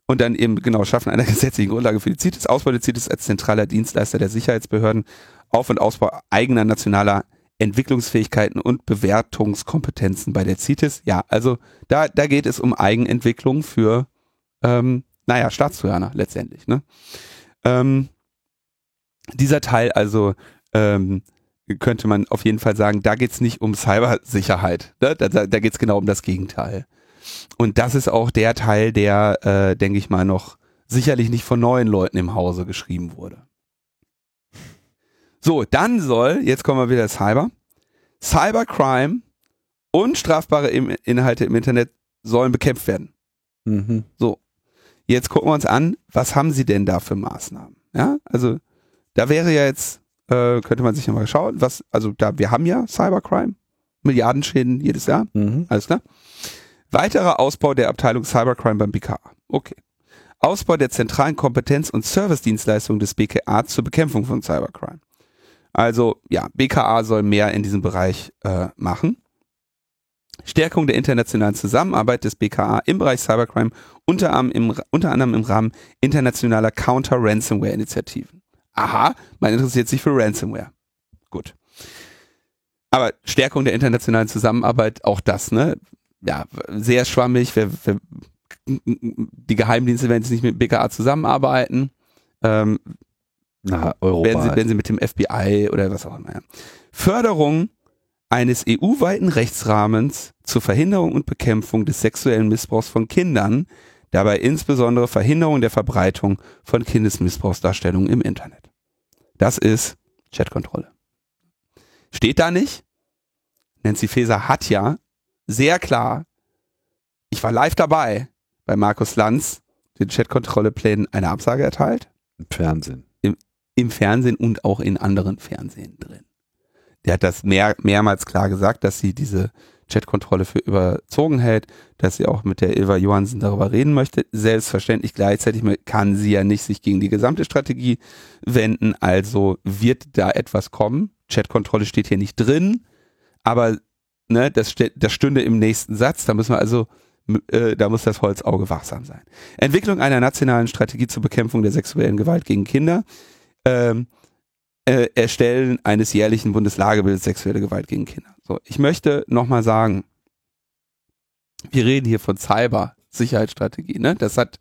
und dann eben genau Schaffen einer gesetzlichen Grundlage für die CITES, Ausbau der CITES als zentraler Dienstleister der Sicherheitsbehörden, Auf- und Ausbau eigener nationaler Entwicklungsfähigkeiten und Bewertungskompetenzen bei der CITES. Ja, also da, da geht es um Eigenentwicklung für, ähm, naja, Staatstrojaner letztendlich. Ne? Ähm, dieser Teil also ähm, könnte man auf jeden Fall sagen, da geht's nicht um Cybersicherheit. Ne? Da, da, da geht genau um das Gegenteil. Und das ist auch der Teil, der, äh, denke ich mal, noch sicherlich nicht von neuen Leuten im Hause geschrieben wurde. So, dann soll, jetzt kommen wir wieder Cyber, Cybercrime und strafbare Inhalte im Internet sollen bekämpft werden. Mhm. So, jetzt gucken wir uns an, was haben sie denn da für Maßnahmen? Ja, also da wäre ja jetzt, äh, könnte man sich ja mal schauen, was, also da, wir haben ja Cybercrime, Milliardenschäden jedes Jahr, Mhm. alles klar. Weiterer Ausbau der Abteilung Cybercrime beim BKA. Okay. Ausbau der zentralen Kompetenz- und Servicedienstleistungen des BKA zur Bekämpfung von Cybercrime. Also ja, BKA soll mehr in diesem Bereich äh, machen. Stärkung der internationalen Zusammenarbeit des BKA im Bereich Cybercrime, unter, anderem im, unter anderem im Rahmen internationaler Counter-Ransomware-Initiativen. Aha, man interessiert sich für Ransomware. Gut. Aber Stärkung der internationalen Zusammenarbeit, auch das, ne? Ja, sehr schwammig. Wer, wer, die Geheimdienste werden jetzt nicht mit BKA zusammenarbeiten. Ähm, Na, Europa. wenn sie, wenn sie mit dem FBI oder was auch immer. Förderung eines EU-weiten Rechtsrahmens zur Verhinderung und Bekämpfung des sexuellen Missbrauchs von Kindern, dabei insbesondere Verhinderung der Verbreitung von Kindesmissbrauchsdarstellungen im Internet. Das ist Chatkontrolle. Steht da nicht? Nancy Faeser hat ja sehr klar, ich war live dabei bei Markus Lanz, den Chatkontrolle-Plänen eine Absage erteilt Im Fernsehen. im Fernsehen und auch in anderen Fernsehen drin. Der hat das mehr, mehrmals klar gesagt, dass sie diese Chatkontrolle für überzogen hält, dass sie auch mit der Ilva Johansen darüber reden möchte. Selbstverständlich gleichzeitig kann sie ja nicht sich gegen die gesamte Strategie wenden, also wird da etwas kommen. Chatkontrolle steht hier nicht drin, aber ne, das, das stünde im nächsten Satz, da müssen wir also äh, da muss das Holzauge wachsam sein. Entwicklung einer nationalen Strategie zur Bekämpfung der sexuellen Gewalt gegen Kinder ähm, äh, Erstellen eines jährlichen Bundeslagebilds sexuelle Gewalt gegen Kinder. So, ich möchte nochmal sagen, wir reden hier von Cyber-Sicherheitsstrategie, ne? Das hat,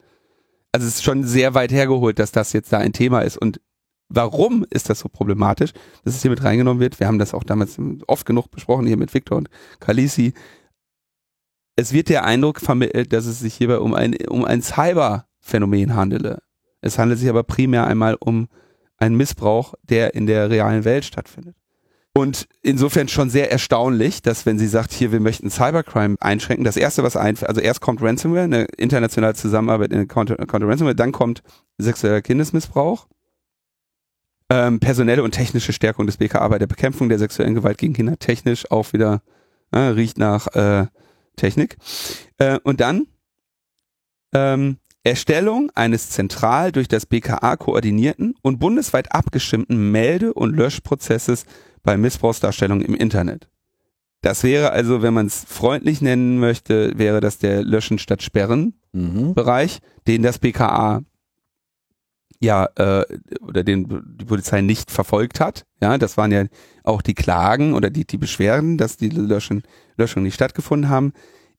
also es ist schon sehr weit hergeholt, dass das jetzt da ein Thema ist. Und warum ist das so problematisch, dass es hier mit reingenommen wird? Wir haben das auch damals oft genug besprochen, hier mit Victor und Kalisi. Es wird der Eindruck vermittelt, dass es sich hierbei um ein, um ein Cyber-Phänomen handele. Es handelt sich aber primär einmal um einen Missbrauch, der in der realen Welt stattfindet. Und insofern schon sehr erstaunlich, dass wenn sie sagt, hier, wir möchten Cybercrime einschränken, das erste, was einfällt, also erst kommt Ransomware, eine internationale Zusammenarbeit in Counter, Counter Ransomware, dann kommt sexueller Kindesmissbrauch, ähm, personelle und technische Stärkung des BKA bei der Bekämpfung der sexuellen Gewalt gegen Kinder, technisch auch wieder, äh, riecht nach äh, Technik. Äh, und dann ähm, Erstellung eines zentral durch das BKA koordinierten und bundesweit abgestimmten Melde- und Löschprozesses bei Missbrauchsdarstellungen im Internet. Das wäre also, wenn man es freundlich nennen möchte, wäre das der Löschen statt Sperren Mhm. Bereich, den das BKA ja äh, oder den die Polizei nicht verfolgt hat. Ja, das waren ja auch die Klagen oder die, die Beschwerden, dass die Löschen, Löschungen nicht stattgefunden haben.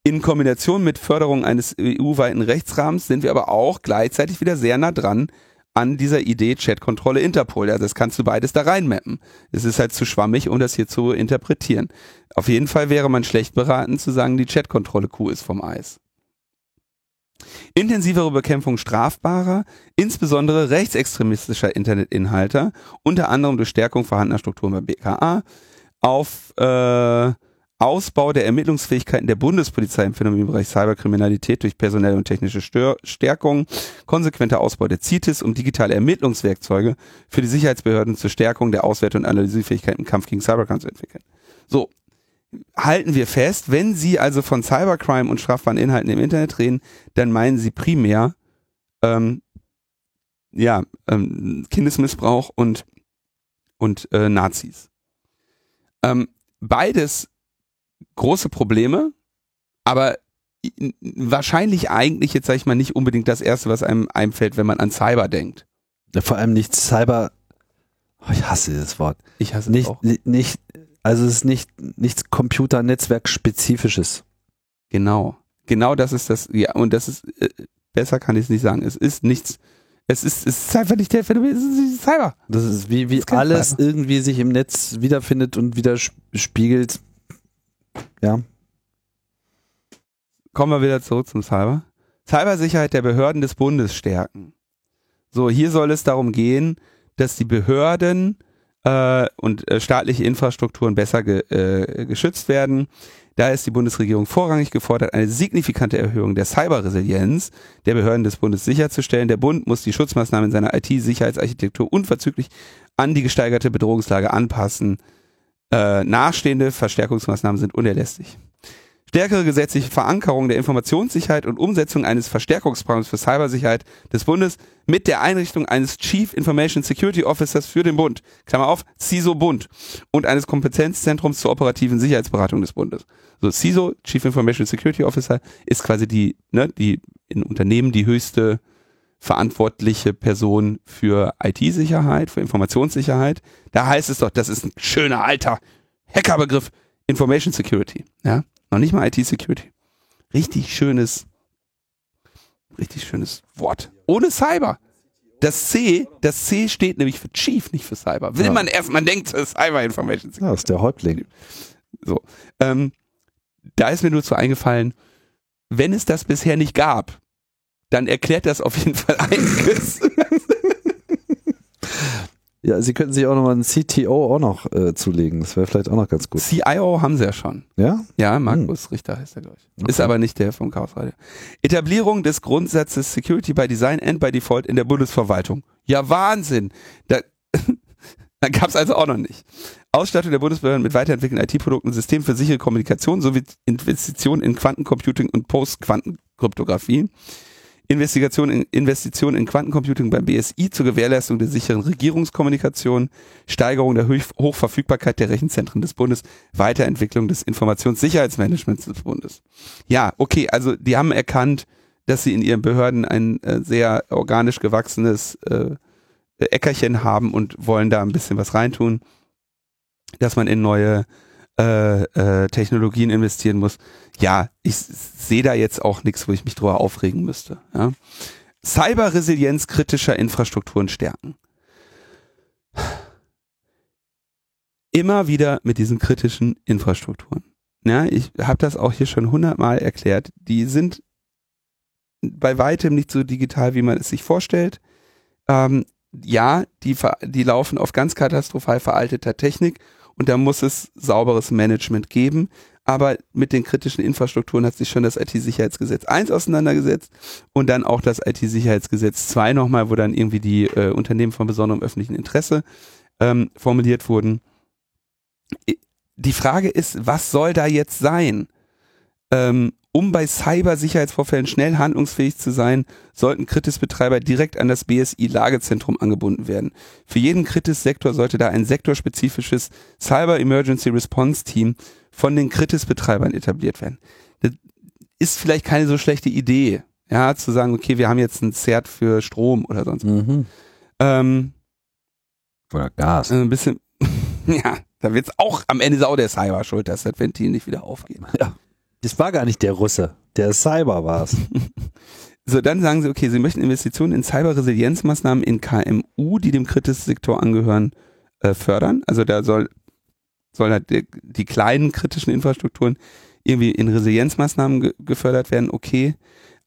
In Kombination mit Förderung eines EU-weiten Rechtsrahmens sind wir aber auch gleichzeitig wieder sehr nah dran an dieser Idee Chatkontrolle Interpol. Also das kannst du beides da reinmappen. Es ist halt zu schwammig, um das hier zu interpretieren. Auf jeden Fall wäre man schlecht beraten zu sagen, die Chatkontrolle Kuh ist vom Eis. Intensivere Bekämpfung strafbarer, insbesondere rechtsextremistischer Internetinhalte, unter anderem durch Stärkung vorhandener Strukturen beim BKA, auf äh, Ausbau der Ermittlungsfähigkeiten der Bundespolizei im Phänomenbereich Cyberkriminalität durch personelle und technische Stör Stärkung, konsequenter Ausbau der CITES, um digitale Ermittlungswerkzeuge für die Sicherheitsbehörden zur Stärkung der Auswerte- und Analysefähigkeit im Kampf gegen Cybercrime zu entwickeln. So, halten wir fest, wenn Sie also von Cybercrime und strafbaren Inhalten im Internet reden, dann meinen Sie primär ähm, ja, ähm, Kindesmissbrauch und und äh, Nazis. Ähm, beides große Probleme, aber wahrscheinlich eigentlich jetzt sage ich mal nicht unbedingt das erste, was einem einfällt, wenn man an Cyber denkt. Vor allem nicht Cyber. Oh, ich hasse dieses Wort. Ich hasse nicht, es auch. nicht, also es ist nicht nichts Computernetzwerk-spezifisches. Genau. Genau das ist das, ja, und das ist, äh, besser kann ich es nicht sagen. Es ist nichts, es ist, es ist einfach nicht der Phänomen, es ist Cyber. Das ist wie, wie Das alles Cyber. irgendwie sich im Netz wiederfindet und widerspiegelt. Ja. Kommen wir wieder zurück zum Cyber. Cybersicherheit der Behörden des Bundes stärken. So, hier soll es darum gehen, dass die Behörden äh, und äh, staatliche Infrastrukturen besser ge, äh, geschützt werden. Da ist die Bundesregierung vorrangig gefordert, eine signifikante Erhöhung der Cyberresilienz der Behörden des Bundes sicherzustellen. Der Bund muss die Schutzmaßnahmen in seiner IT-Sicherheitsarchitektur unverzüglich an die gesteigerte Bedrohungslage anpassen. Äh, nachstehende Verstärkungsmaßnahmen sind unerlässlich. Stärkere gesetzliche Verankerung der Informationssicherheit und Umsetzung eines Verstärkungsprogramms für Cybersicherheit des Bundes mit der Einrichtung eines Chief Information Security Officers für den Bund, Klammer auf, CISO Bund, und eines Kompetenzzentrums zur operativen Sicherheitsberatung des Bundes. So, CISO, Chief Information Security Officer, ist quasi die, ne, die in Unternehmen die höchste verantwortliche Person für IT-Sicherheit, für Informationssicherheit. Da heißt es doch, das ist ein schöner alter Hackerbegriff, Information Security, ja. Noch nicht mal IT-Security. Richtig schönes, richtig schönes Wort. Ohne Cyber. Das C, das C steht nämlich für Chief, nicht für Cyber. Will Ja. man erst, man denkt äh, Cyber Information Security. Ja, das ist der Häuptling. So. Ähm, da ist mir nur zu eingefallen, wenn es das bisher nicht gab, dann erklärt das auf jeden Fall einiges. Ja, Sie könnten sich auch nochmal einen CTO auch noch äh, zulegen. Das wäre vielleicht auch noch ganz gut. CIO haben sie ja schon. Ja? Ja, Markus Richter heißt er, glaube ich. Ist Okay. aber nicht der vom Chaos Radio. Etablierung des Grundsatzes Security by Design and by Default in der Bundesverwaltung. Ja, Wahnsinn. Da, gab es also auch noch nicht. Ausstattung der Bundesbehörden mit weiterentwickelten IT-Produkten und Systemen für sichere Kommunikation sowie Investitionen in Quantencomputing und Post-Quantenkryptographie. Investigation in, Investitionen in Quantencomputing beim BSI zur Gewährleistung der sicheren Regierungskommunikation, Steigerung der Hoch Hochverfügbarkeit der Rechenzentren des Bundes, Weiterentwicklung des Informationssicherheitsmanagements des Bundes. Ja, okay, also die haben erkannt, dass sie in ihren Behörden ein äh, sehr organisch gewachsenes äh, Äckerchen haben und wollen da ein bisschen was reintun, dass man in neue äh, äh, Technologien investieren muss. Ja, ich sehe da jetzt auch nichts, wo ich mich drüber aufregen müsste. Ja. Cyberresilienz kritischer Infrastrukturen stärken. Immer wieder mit diesen kritischen Infrastrukturen. Ja, ich habe das auch hier schon hundertmal erklärt. Die sind bei weitem nicht so digital, wie man es sich vorstellt. Ähm, ja, die, die laufen auf ganz katastrophal veralteter Technik und da muss es sauberes Management geben. Aber mit den kritischen Infrastrukturen hat sich schon das IT-Sicherheitsgesetz 1 auseinandergesetzt und dann auch das IT-Sicherheitsgesetz 2 nochmal, wo dann irgendwie die äh, Unternehmen von besonderem öffentlichen Interesse ähm, formuliert wurden. Die Frage ist, was soll da jetzt sein? Ähm, um bei Cybersicherheitsvorfällen schnell handlungsfähig zu sein, sollten Kritis-Betreiber direkt an das BSI-Lagezentrum angebunden werden. Für jeden Kritis-Sektor sollte da ein sektorspezifisches Cyber Emergency Response Team von den Kritis-Betreibern etabliert werden. Das ist vielleicht keine so schlechte Idee, ja, zu sagen, okay, wir haben jetzt ein Zert für Strom oder sonst. was. Mhm. Ähm, Oder Gas. ein bisschen, ja, da wird's auch am Ende auch der Cyber schuld, dass das Ventil nicht wieder aufgeht. Das war gar nicht der Russe. Der Cyber war es. So, dann sagen sie, okay, sie möchten Investitionen in Cyberresilienzmaßnahmen in KMU, die dem Kritis-Sektor angehören, äh, fördern. Also da soll, soll halt die, die kleinen kritischen Infrastrukturen irgendwie in Resilienzmaßnahmen ge gefördert werden. Okay.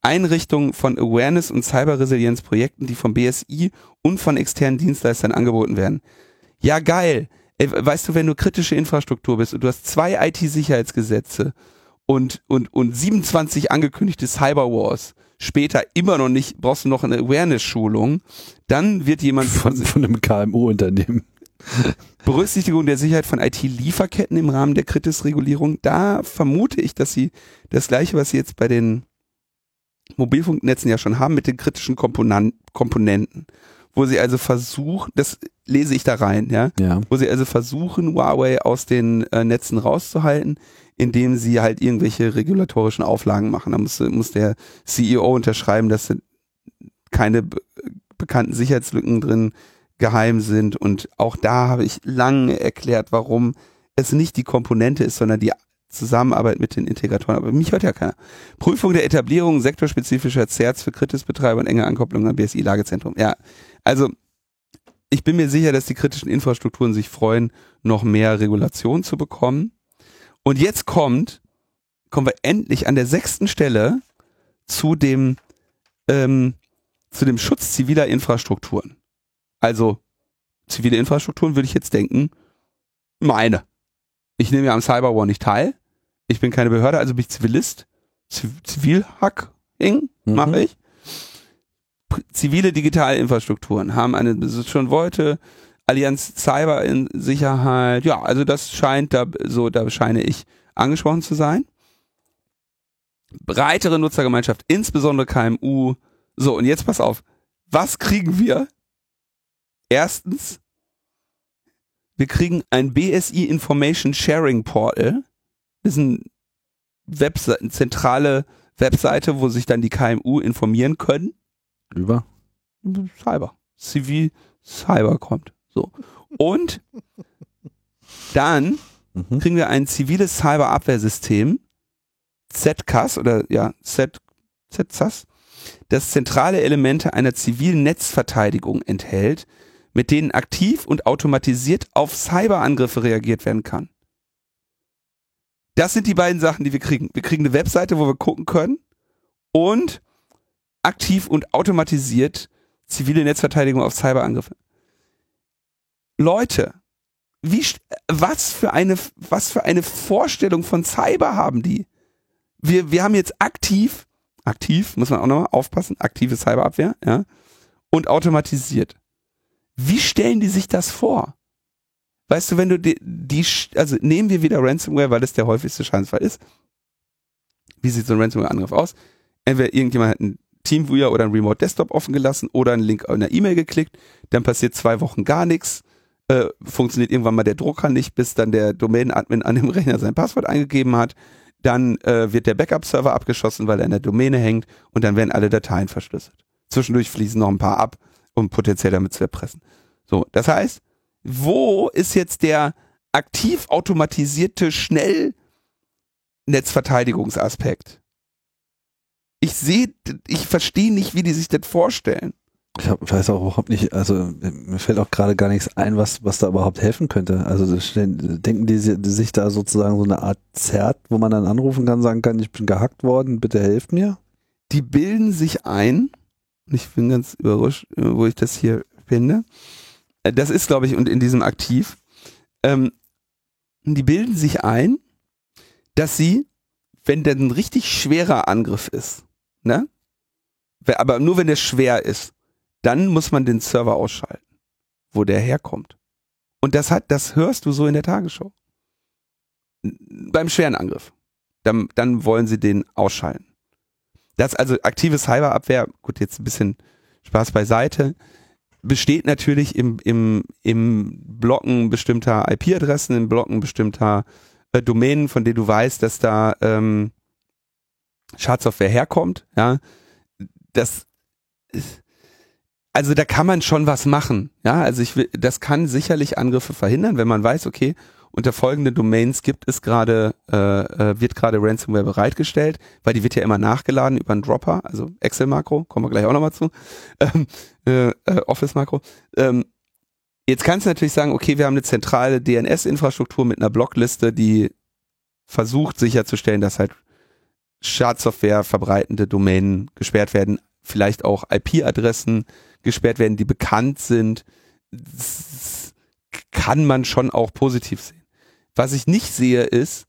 Einrichtung von Awareness- und Cyberresilienzprojekten, die vom BSI und von externen Dienstleistern angeboten werden. Ja, geil. Ey, weißt du, wenn du kritische Infrastruktur bist und du hast zwei IT-Sicherheitsgesetze und, und, und 27 angekündigte Cyberwars, später immer noch nicht, brauchst du noch eine Awareness-Schulung, dann wird jemand Von, von einem KMU-Unternehmen. Berücksichtigung der Sicherheit von IT-Lieferketten im Rahmen der Kritis-Regulierung, da vermute ich, dass sie das gleiche, was sie jetzt bei den Mobilfunknetzen ja schon haben, mit den kritischen Komponan Komponenten, wo sie also versuchen, das lese ich da rein, ja, Ja. wo sie also versuchen, Huawei aus den äh, Netzen rauszuhalten, indem sie halt irgendwelche regulatorischen Auflagen machen. Da muss, muss der CEO unterschreiben, dass keine be bekannten Sicherheitslücken drin geheim sind. Und auch da habe ich lange erklärt, warum es nicht die Komponente ist, sondern die Zusammenarbeit mit den Integratoren. Aber mich hört ja keiner. Prüfung der Etablierung sektorspezifischer Zerts für Kritisbetreiber und enge Ankopplung am BSI-Lagezentrum. Ja, also ich bin mir sicher, dass die kritischen Infrastrukturen sich freuen, noch mehr Regulation zu bekommen. Und jetzt kommt, kommen wir endlich an der sechsten Stelle zu dem, ähm, zu dem Schutz ziviler Infrastrukturen. Also zivile Infrastrukturen würde ich jetzt denken, meine. Ich nehme ja am Cyberwar nicht teil. Ich bin keine Behörde, also bin ich Zivilist. Ziv Zivilhacking Mhm. mache ich. Zivile digitale Infrastrukturen haben eine, das ist schon wollte, Allianz Cyber in Sicherheit. Ja, also das scheint da so, da scheine ich angesprochen zu sein. Breitere Nutzergemeinschaft, insbesondere KMU. So, und jetzt pass auf. Was kriegen wir? Erstens, wir kriegen ein BSI Information Sharing Portal. Das ist ein Webse eine zentrale Webseite, wo sich dann die KMU informieren können. Über. Cyber. Civil Cyber kommt. So. Und dann Mhm. kriegen wir ein ziviles Cyberabwehrsystem, ZCAS oder ja, Z, ZCAS, das zentrale Elemente einer zivilen Netzverteidigung enthält, mit denen aktiv und automatisiert auf Cyberangriffe reagiert werden kann. Das sind die beiden Sachen, die wir kriegen. Wir kriegen eine Webseite, wo wir gucken können und aktiv und automatisiert zivile Netzverteidigung auf Cyberangriffe. Leute, wie, was für eine, was für eine Vorstellung von Cyber haben die? Wir, wir haben jetzt aktiv, aktiv, muss man auch nochmal aufpassen, aktive Cyberabwehr, ja, und automatisiert. Wie stellen die sich das vor? Weißt du, wenn du die, die also nehmen wir wieder Ransomware, weil das der häufigste Schadensfall ist. Wie sieht so ein Ransomware-Angriff aus? Entweder irgendjemand hat ein TeamViewer oder ein Remote Desktop offen gelassen oder einen Link in einer E-Mail geklickt, dann passiert zwei Wochen gar nichts, äh, funktioniert irgendwann mal der Drucker nicht, bis dann der Domain-Admin an dem Rechner sein Passwort eingegeben hat, dann äh, wird der Backup-Server abgeschossen, weil er in der Domäne hängt und dann werden alle Dateien verschlüsselt. Zwischendurch fließen noch ein paar ab, um potenziell damit zu erpressen. So, das heißt, wo ist jetzt der aktiv automatisierte Schnellnetzverteidigungsaspekt? Ich sehe, ich verstehe nicht, wie die sich das vorstellen. Ich hab, weiß auch überhaupt nicht, also mir fällt auch gerade gar nichts ein, was, was da überhaupt helfen könnte. Also denken die die sich da sozusagen so eine Art Zert, wo man dann anrufen kann, sagen kann, ich bin gehackt worden, bitte helft mir? die bilden sich ein, und ich bin ganz überrascht, äh, wo ich das hier finde. Äh, Das ist, glaube ich, und in diesem Aktiv, ähm, die bilden sich ein, dass sie, wenn dann ein richtig schwerer Angriff ist, ne? Aber nur wenn der schwer ist, dann muss man den Server ausschalten, wo der herkommt. Und das hat, das hörst du so in der Tagesschau. Beim schweren Angriff. Dann, dann wollen sie den ausschalten. Das also aktive Cyberabwehr, gut, jetzt ein bisschen Spaß beiseite, besteht natürlich im, im, im Blocken bestimmter IP-Adressen, im Blocken bestimmter äh, Domänen, von denen du weißt, dass da ähm, Schadsoftware herkommt. Ja, das also da kann man schon was machen. Ja, also ich will, das kann sicherlich Angriffe verhindern, wenn man weiß, okay, unter folgenden Domains gibt es gerade, äh, äh, wird gerade Ransomware bereitgestellt, weil die wird ja immer nachgeladen über einen Dropper, also Excel-Makro, kommen wir gleich auch nochmal zu, ähm, äh, äh, Office-Makro. Ähm, jetzt kannst du natürlich sagen, okay, wir haben eine zentrale DNS-Infrastruktur mit einer Blockliste, die versucht sicherzustellen, dass halt Schadsoftware verbreitende Domänen gesperrt werden, vielleicht auch IP-Adressen gesperrt werden, die bekannt sind. Das kann man schon auch positiv sehen. Was ich nicht sehe ist,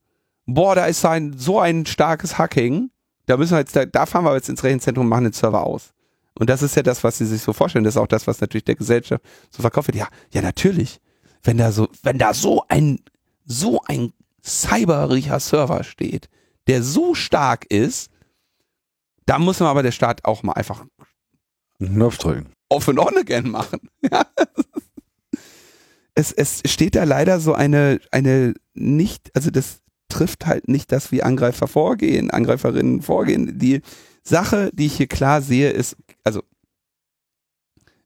boah, da ist ein, so ein starkes Hacking, da müssen wir jetzt, da, da fahren wir jetzt ins Rechenzentrum und machen den Server aus. Und das ist ja das, was sie sich so vorstellen. Das ist auch das, was natürlich der Gesellschaft so verkauft wird. Ja, ja, natürlich. Wenn da so, wenn da so ein, so ein cyberischer Server steht, der so stark ist, da muss man aber der Staat auch mal einfach Knopf drücken. off and on again machen. Ja. Es, es steht da leider so eine, eine nicht, also das trifft halt nicht das, wie Angreifer vorgehen, Angreiferinnen vorgehen. Die Sache, die ich hier klar sehe, ist, also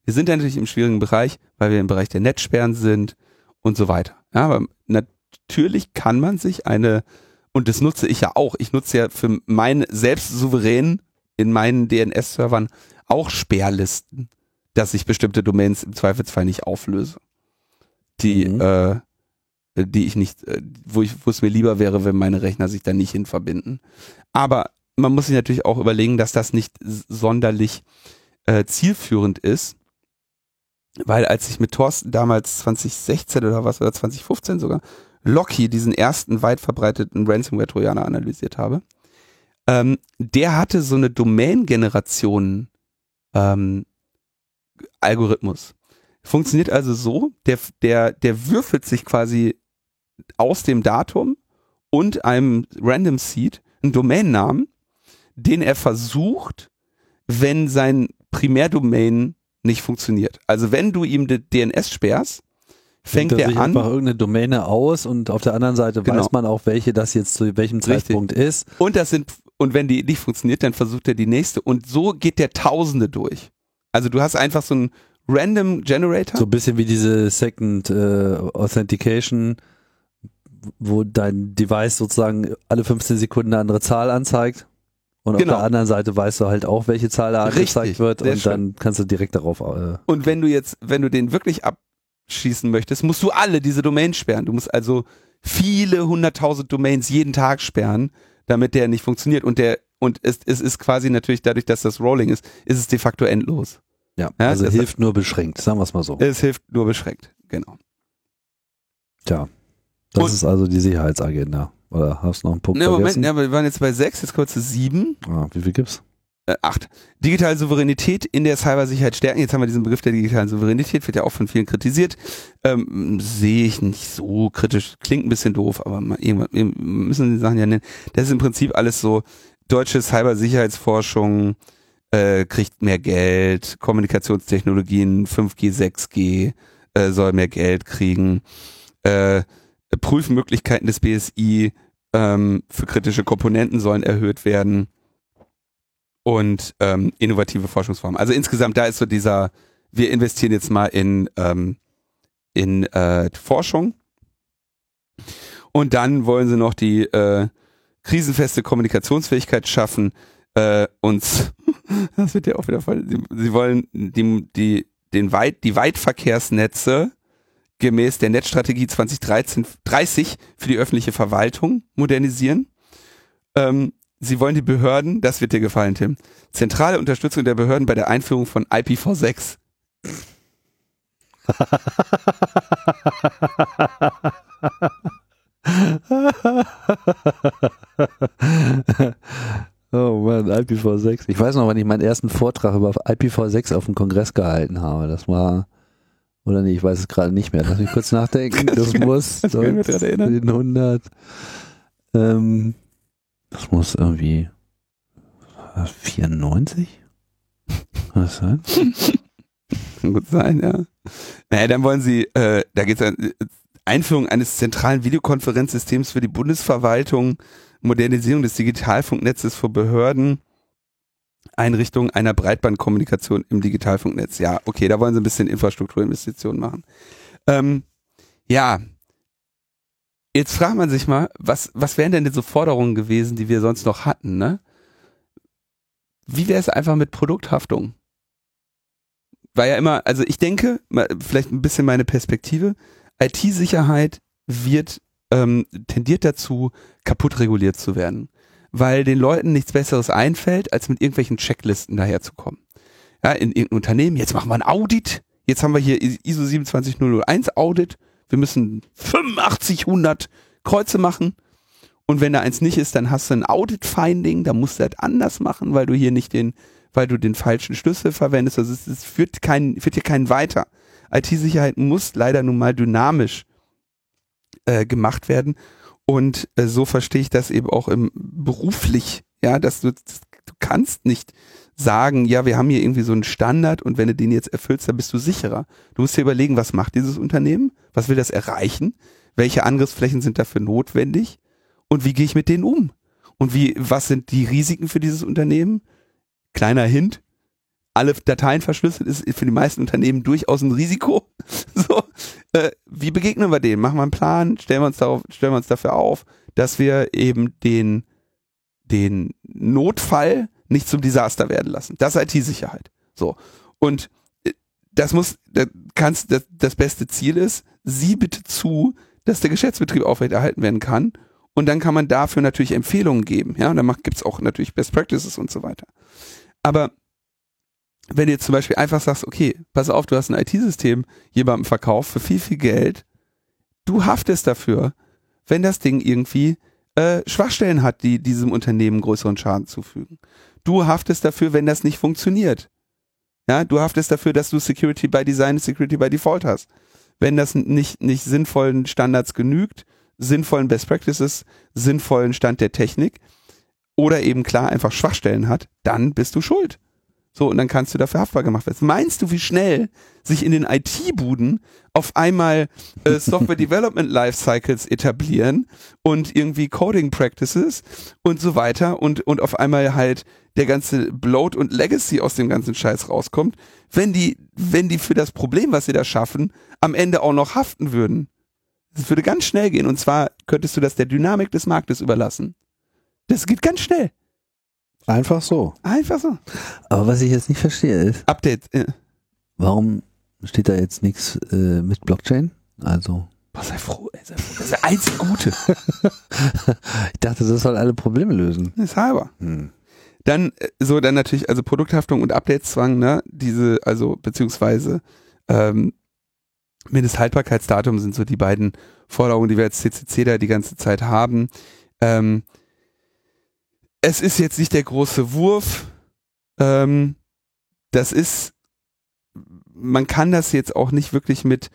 wir sind ja natürlich im schwierigen Bereich, weil wir im Bereich der Netzsperren sind und so weiter. Ja, aber natürlich kann man sich eine, und das nutze ich ja auch, ich nutze ja für mein selbst souverän in meinen DNS-Servern auch Sperrlisten, dass ich bestimmte Domains im Zweifelsfall nicht auflöse. Die, mhm. äh, die ich nicht, äh, wo ich, wo es mir lieber wäre, wenn meine Rechner sich da nicht hin verbinden. Aber man muss sich natürlich auch überlegen, dass das nicht sonderlich äh, zielführend ist, weil als ich mit Thorsten damals 2016 oder was oder 2015 sogar Locky diesen ersten weit verbreiteten Ransomware-Trojaner analysiert habe, ähm, der hatte so eine Domain-Generation ähm, Algorithmus. Funktioniert also so, der, der, der würfelt sich quasi aus dem Datum und einem Random Seed einen Domainnamen, den er versucht, wenn sein Primärdomain nicht funktioniert. Also wenn du ihm die DNS sperrst, fängt er sich an. einfach irgendeine Domäne aus und auf der anderen Seite genau. weiß man auch, welche das jetzt zu welchem Zeitpunkt Richtig. ist. Und das sind und wenn die nicht funktioniert, dann versucht er die nächste und so geht der Tausende durch. Also du hast einfach so einen Random Generator. So ein bisschen wie diese Second äh, Authentication, wo dein Device sozusagen alle 15 Sekunden eine andere Zahl anzeigt. Und genau. auf der anderen Seite weißt du halt auch, welche Zahl da angezeigt wird und schön. dann kannst du direkt darauf. Äh und wenn du jetzt, wenn du den wirklich abschießen möchtest, musst du alle diese Domains sperren. Du musst also viele hunderttausend Domains jeden Tag sperren, damit der nicht funktioniert. Und der, und es, es ist quasi natürlich dadurch, dass das Rolling ist, ist es de facto endlos. Ja, ja also hilft nur beschränkt, sagen wir es mal so. Es hilft nur beschränkt, genau. Tja, das und, ist also die Sicherheitsagenda. Oder hast du noch einen Punkt ne, vergessen? Moment, ja, wir waren jetzt bei sechs, jetzt kommen wir zu sieben. Ah, wie viel gibt's? Äh, acht. Digitale Souveränität in der Cybersicherheit stärken. Jetzt haben wir diesen Begriff der digitalen Souveränität, wird ja auch von vielen kritisiert. Ähm, Sehe ich nicht so kritisch. Klingt ein bisschen doof, aber mal irgendwann, wir müssen die Sachen ja nennen. Das ist im Prinzip alles so deutsche Cybersicherheitsforschung, äh, kriegt mehr Geld, Kommunikationstechnologien, 5G, 6G äh, soll mehr Geld kriegen, äh, Prüfmöglichkeiten des BSI ähm, für kritische Komponenten sollen erhöht werden und ähm, innovative Forschungsformen. Also insgesamt, da ist so dieser, wir investieren jetzt mal in, ähm, in äh, Forschung und dann wollen sie noch die äh, krisenfeste Kommunikationsfähigkeit schaffen, äh, uns, das wird ja auch wieder voll, sie, sie wollen die, die, den Weit, die Weitverkehrsnetze gemäß der Netzstrategie 2013 30 für die öffentliche Verwaltung modernisieren. Ähm, sie wollen die Behörden, das wird dir gefallen, Tim, zentrale Unterstützung der Behörden bei der Einführung von IPv6. oh Mann, IPv6. Ich weiß noch, wann ich meinen ersten Vortrag über IPv6 auf dem Kongress gehalten habe. Das war oder nee, ich weiß es gerade nicht mehr. Lass mich kurz nachdenken. Das muss das 100. Ähm, das muss irgendwie 94? Was sein? Kann gut sein, ja. Naja, dann wollen sie, äh, da geht es an Einführung eines zentralen Videokonferenzsystems für die Bundesverwaltung, Modernisierung des Digitalfunknetzes für Behörden, Einrichtung einer Breitbandkommunikation im Digitalfunknetz. Ja, okay, da wollen sie ein bisschen Infrastrukturinvestitionen machen. Ähm, ja, jetzt fragt man sich mal, was, was wären denn so Forderungen gewesen, die wir sonst noch hatten, ne? Wie wäre es einfach mit Produkthaftung? War ja immer, also ich denke, vielleicht ein bisschen meine Perspektive, IT-Sicherheit wird ähm, tendiert dazu, kaputt reguliert zu werden weil den Leuten nichts Besseres einfällt, als mit irgendwelchen Checklisten daherzukommen. Ja, in irgendeinem Unternehmen, jetzt machen wir ein Audit, jetzt haben wir hier ISO 27001 Audit, wir müssen 85, 100 Kreuze machen. Und wenn da eins nicht ist, dann hast du ein Audit-Finding, da musst du das anders machen, weil du hier nicht den, weil du den falschen Schlüssel verwendest, also es, es führt, kein, führt hier keinen weiter. IT-Sicherheit muss leider nun mal dynamisch äh, gemacht werden. Und äh, so verstehe ich das eben auch im beruflich, ja, dass du, du kannst nicht sagen, ja, wir haben hier irgendwie so einen Standard und wenn du den jetzt erfüllst, dann bist du sicherer. Du musst dir überlegen, was macht dieses Unternehmen? Was will das erreichen? Welche Angriffsflächen sind dafür notwendig? Und wie gehe ich mit denen um? Und wie, was sind die Risiken für dieses Unternehmen? Kleiner Hint. Alle Dateien verschlüsselt ist für die meisten Unternehmen durchaus ein Risiko. So, äh, wie begegnen wir denen? Machen wir einen Plan, stellen wir uns darauf, stellen wir uns dafür auf, dass wir eben den, den Notfall nicht zum Desaster werden lassen. Das ist IT-Sicherheit. So. Und äh, das muss, das, kannst, das, das beste Ziel ist, sieh bitte zu, dass der Geschäftsbetrieb aufrechterhalten werden kann. Und dann kann man dafür natürlich Empfehlungen geben. Ja, und dann gibt es auch natürlich Best Practices und so weiter. Aber wenn du jetzt zum Beispiel einfach sagst, okay, pass auf, du hast ein IT-System jemandem verkauft für viel, viel Geld, du haftest dafür, wenn das Ding irgendwie äh, Schwachstellen hat, die diesem Unternehmen größeren Schaden zufügen. Du haftest dafür, wenn das nicht funktioniert. Ja, du haftest dafür, dass du Security by Design, Security by Default hast. Wenn das nicht, nicht sinnvollen Standards genügt, sinnvollen Best Practices, sinnvollen Stand der Technik oder eben klar einfach Schwachstellen hat, dann bist du schuld. So, und dann kannst du dafür haftbar gemacht werden. Meinst du, wie schnell sich in den IT-Buden auf einmal äh, Software Development Lifecycles etablieren und irgendwie Coding Practices und so weiter und, und auf einmal halt der ganze Bloat und Legacy aus dem ganzen Scheiß rauskommt, wenn die, wenn die für das Problem, was sie da schaffen, am Ende auch noch haften würden. Das würde ganz schnell gehen und zwar könntest du das der Dynamik des Marktes überlassen. Das geht ganz schnell. Einfach so. Einfach so. Aber was ich jetzt nicht verstehe ist, Update. Äh, warum steht da jetzt nichts äh, mit Blockchain? Also, boah, sei froh, ey, sei froh. Das ist der einzige Gute. ich dachte, das soll alle Probleme lösen. Das ist halber. Hm. Dann, äh, so, dann natürlich, also Produkthaftung und Updateszwang, ne, diese, also, beziehungsweise, ähm, Mindesthaltbarkeitsdatum sind so die beiden Forderungen, die wir als CCC da die ganze Zeit haben. Ähm, es ist jetzt nicht der große Wurf. Ähm, das ist, man kann das jetzt auch nicht wirklich mit,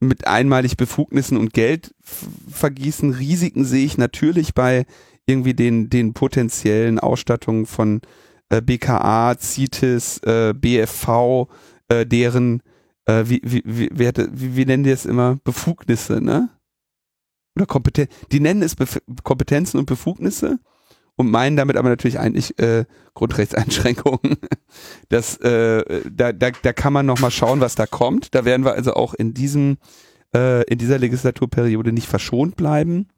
mit einmalig Befugnissen und Geld vergießen. Risiken sehe ich natürlich bei irgendwie den, den potenziellen Ausstattungen von äh, BKA, CITES, äh, BFV, äh, deren, äh, wie, wie, wie, wie, wie, nennen die es immer? Befugnisse, ne? Oder Kompetenz. Die nennen es Bef Kompetenzen und Befugnisse und meinen damit aber natürlich eigentlich äh, Grundrechtseinschränkungen. Das, äh, da, da, da kann man noch mal schauen, was da kommt. Da werden wir also auch in diesem äh, in dieser Legislaturperiode nicht verschont bleiben.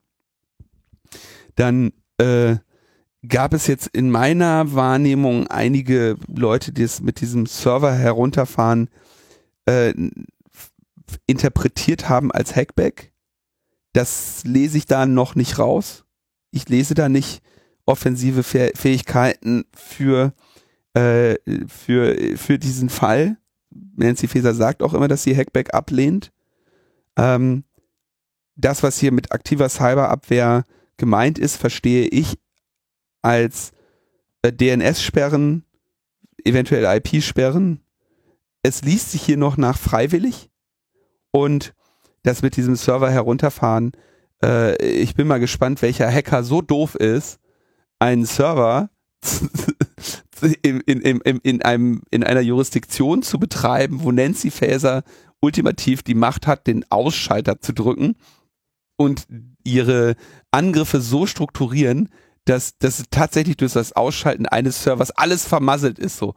Dann äh, gab es jetzt in meiner Wahrnehmung einige Leute, die es mit diesem Server herunterfahren äh, interpretiert haben als Hackback. Das lese ich da noch nicht raus. Ich lese da nicht offensive Fähigkeiten für, äh, für, für diesen Fall. Nancy Faeser sagt auch immer, dass sie Hackback ablehnt. Ähm, das, was hier mit aktiver Cyberabwehr gemeint ist, verstehe ich als äh, DNS-Sperren, eventuell IP-Sperren. Es liest sich hier noch nach freiwillig und das mit diesem Server herunterfahren. Äh, ich bin mal gespannt, welcher Hacker so doof ist, einen Server in, in, in, in, einem, in einer Jurisdiktion zu betreiben, wo Nancy Faeser ultimativ die Macht hat, den Ausschalter zu drücken und ihre Angriffe so strukturieren, dass, dass tatsächlich durch das Ausschalten eines Servers alles vermasselt ist. So,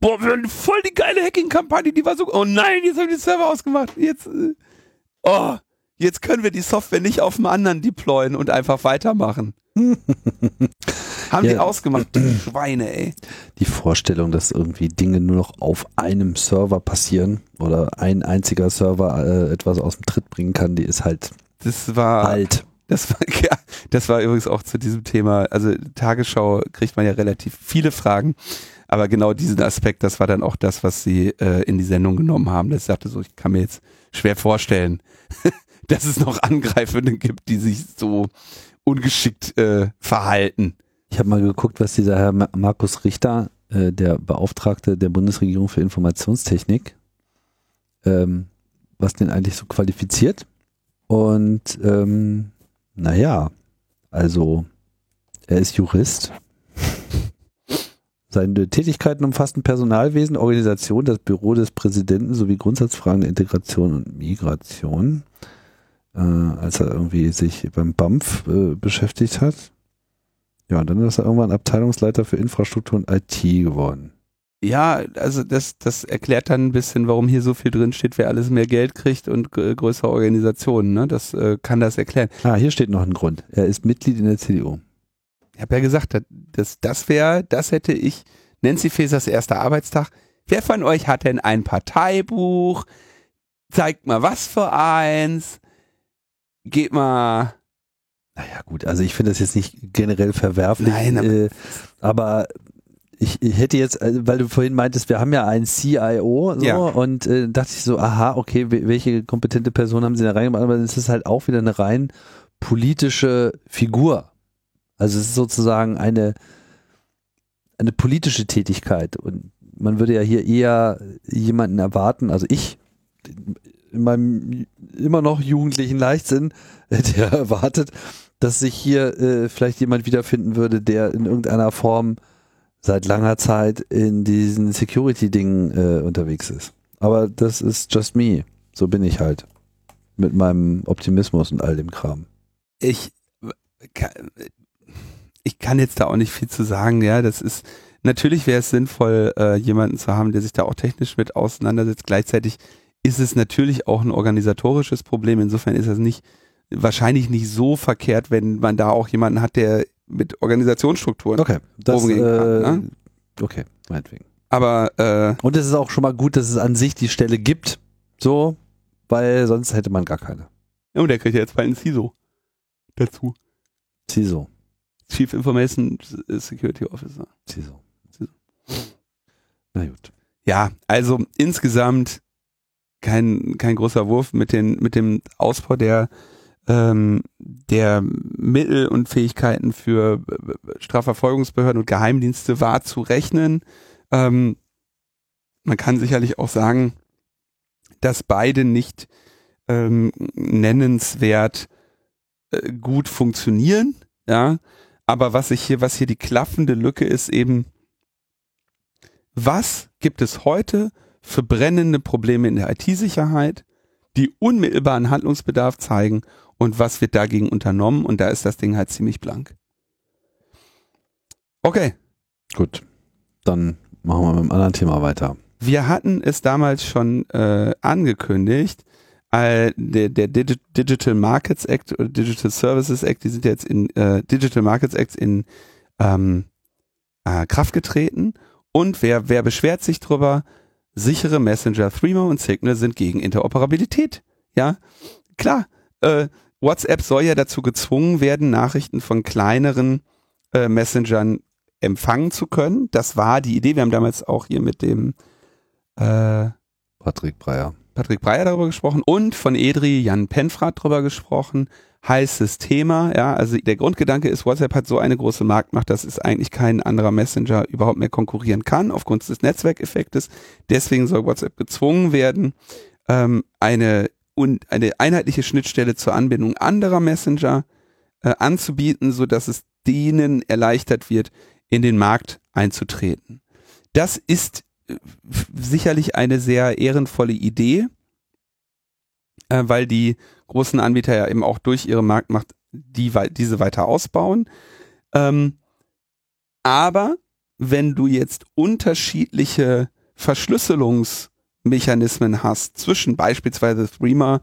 boah, wir haben voll die geile Hacking-Kampagne, die war so, oh nein, jetzt haben die Server ausgemacht. Jetzt, äh, oh, jetzt können wir die Software nicht auf einem anderen deployen und einfach weitermachen. Haben ja. die ausgemacht, die Schweine, ey. Die Vorstellung, dass irgendwie Dinge nur noch auf einem Server passieren oder ein einziger Server äh, etwas aus dem Tritt bringen kann, die ist halt das war, alt. Das war, ja, das war übrigens auch zu diesem Thema, also Tagesschau kriegt man ja relativ viele Fragen, aber genau diesen Aspekt, das war dann auch das, was sie äh, in die Sendung genommen haben. Das sagte so, ich kann mir jetzt schwer vorstellen, dass es noch Angreifende gibt, die sich so ungeschickt äh, verhalten. Ich habe mal geguckt, was dieser Herr Markus Richter, äh, der Beauftragte der Bundesregierung für Informationstechnik, ähm, was den eigentlich so qualifiziert. Und ähm, naja, also er ist Jurist. Seine Tätigkeiten umfassen Personalwesen, Organisation, das Büro des Präsidenten sowie Grundsatzfragen der Integration und Migration. Äh, als er irgendwie sich beim BAMF äh, beschäftigt hat. Ja, und dann ist er irgendwann Abteilungsleiter für Infrastruktur und IT geworden. Ja, also das, das erklärt dann ein bisschen, warum hier so viel drin steht, wer alles mehr Geld kriegt und größere Organisationen. Ne? Das äh, kann das erklären. Ah, hier steht noch ein Grund. Er ist Mitglied in der CDU. Ich habe ja gesagt, das, das wäre, das hätte ich, Nancy Fasers erster Arbeitstag. Wer von euch hat denn ein Parteibuch? Zeigt mal was für eins. Geht mal. Naja, gut, also ich finde das jetzt nicht generell verwerflich. Nein, aber, äh, aber ich, ich, hätte jetzt, äh, weil du vorhin meintest, wir haben ja einen CIO so, Ja. und äh, dachte ich so, aha, okay, we- welche kompetente Person haben sie da reingemacht? Aber es ist halt auch wieder eine rein politische Figur. Also es ist sozusagen eine, eine politische Tätigkeit und man würde ja hier eher jemanden erwarten, also ich in meinem immer noch jugendlichen Leichtsinn, der erwartet, dass sich hier äh, vielleicht jemand wiederfinden würde, der in irgendeiner Form seit langer Zeit in diesen Security-Dingen äh, unterwegs ist. Aber das ist just me. So bin ich halt. Mit meinem Optimismus und all dem Kram. ich, kann, ich kann jetzt da auch nicht viel zu sagen. Ja, das ist, natürlich wäre es sinnvoll, äh, jemanden zu haben, der sich da auch technisch mit auseinandersetzt. Gleichzeitig ist es natürlich auch ein organisatorisches Problem. Insofern ist es nicht, wahrscheinlich nicht so verkehrt, wenn man da auch jemanden hat, der mit Organisationsstrukturen. Okay, das, Umgehen kann, äh, ne? okay, meinetwegen. Aber äh, Und es ist auch schon mal gut, dass es an sich die Stelle gibt, so, weil sonst hätte man gar keine. ja, und der kriegt ja jetzt bald einen CISO dazu. CISO, Chief Information Security Officer. CISO. CISO. Na gut. Ja, also insgesamt kein, kein großer Wurf mit, den, mit dem Ausbau der, ähm, der Mittel und Fähigkeiten für äh, Strafverfolgungsbehörden und Geheimdienste war zu rechnen. Ähm, man kann sicherlich auch sagen, dass beide nicht ähm, nennenswert äh, gut funktionieren, ja. Aber was ich hier, was hier die klaffende Lücke ist, eben, was gibt es heute für brennende Probleme in der IT-Sicherheit, die unmittelbaren Handlungsbedarf zeigen und was wird dagegen unternommen und da ist das Ding halt ziemlich blank. Okay, Gut. Dann machen wir mit einem anderen Thema weiter. wir hatten es damals schon äh, angekündigt, der, der Digi Digital Markets Act oder Digital Services Act, die sind jetzt in äh, Digital Markets Act in ähm, äh, Kraft getreten und wer, wer beschwert sich drüber? Sichere Messenger, Threema und Signal sind gegen Interoperabilität. Ja, klar. Äh, WhatsApp soll ja dazu gezwungen werden, Nachrichten von kleineren äh, Messengern empfangen zu können. Das war die Idee. Wir haben damals auch hier mit dem äh, Patrick Breyer. Patrick Breyer darüber gesprochen und von Edri Jan Penfrat darüber gesprochen. Heißes Thema, ja, also der Grundgedanke ist, WhatsApp hat so eine große Marktmacht, dass es eigentlich kein anderer Messenger überhaupt mehr konkurrieren kann, aufgrund des Netzwerkeffektes. Deswegen soll WhatsApp gezwungen werden, ähm, eine, und eine einheitliche Schnittstelle zur Anbindung anderer Messenger äh, anzubieten, so dass es denen erleichtert wird, in den Markt einzutreten. Das ist sicherlich eine sehr ehrenvolle Idee, äh, weil die großen Anbieter ja eben auch durch ihre Marktmacht die, diese weiter ausbauen. Ähm, aber wenn du jetzt unterschiedliche Verschlüsselungsmechanismen hast zwischen beispielsweise Threema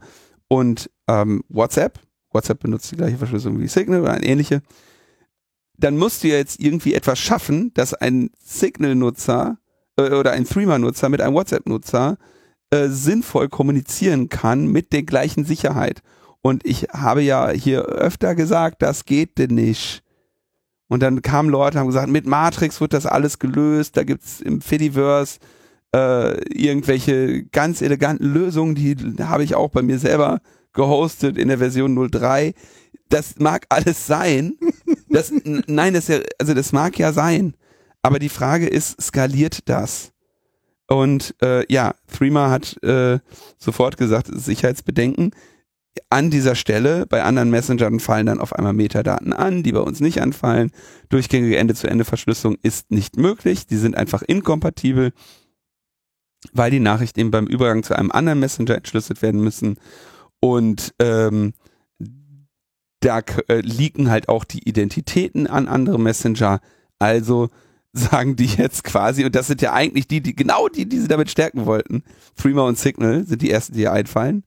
und ähm, WhatsApp, WhatsApp benutzt die gleiche Verschlüsselung wie Signal oder eine ähnliche, dann musst du ja jetzt irgendwie etwas schaffen, dass ein Signal-Nutzer äh, oder ein Threema-Nutzer mit einem WhatsApp-Nutzer äh, sinnvoll kommunizieren kann mit der gleichen Sicherheit. Und ich habe ja hier öfter gesagt, das geht denn nicht. Und dann kamen Leute haben gesagt, mit Matrix wird das alles gelöst, da gibt's im Fediverse äh, irgendwelche ganz eleganten Lösungen, die habe ich auch bei mir selber gehostet in der Version 03. Das mag alles sein. Das, nein, das ist ja, also das mag ja sein. Aber die Frage ist, skaliert das? Und äh, ja, Threema hat äh, sofort gesagt, Sicherheitsbedenken. an dieser Stelle, bei anderen Messengern fallen dann auf einmal Metadaten an, die bei uns nicht anfallen. Durchgängige Ende-zu-Ende-Verschlüsselung ist nicht möglich. Die sind einfach inkompatibel, weil die Nachrichten eben beim Übergang zu einem anderen Messenger entschlüsselt werden müssen. Und ähm, da äh, liegen halt auch die Identitäten an andere Messenger. Also sagen die jetzt quasi, und das sind ja eigentlich die, die genau die, die sie damit stärken wollten. Threema und Signal sind die ersten, die hier einfallen.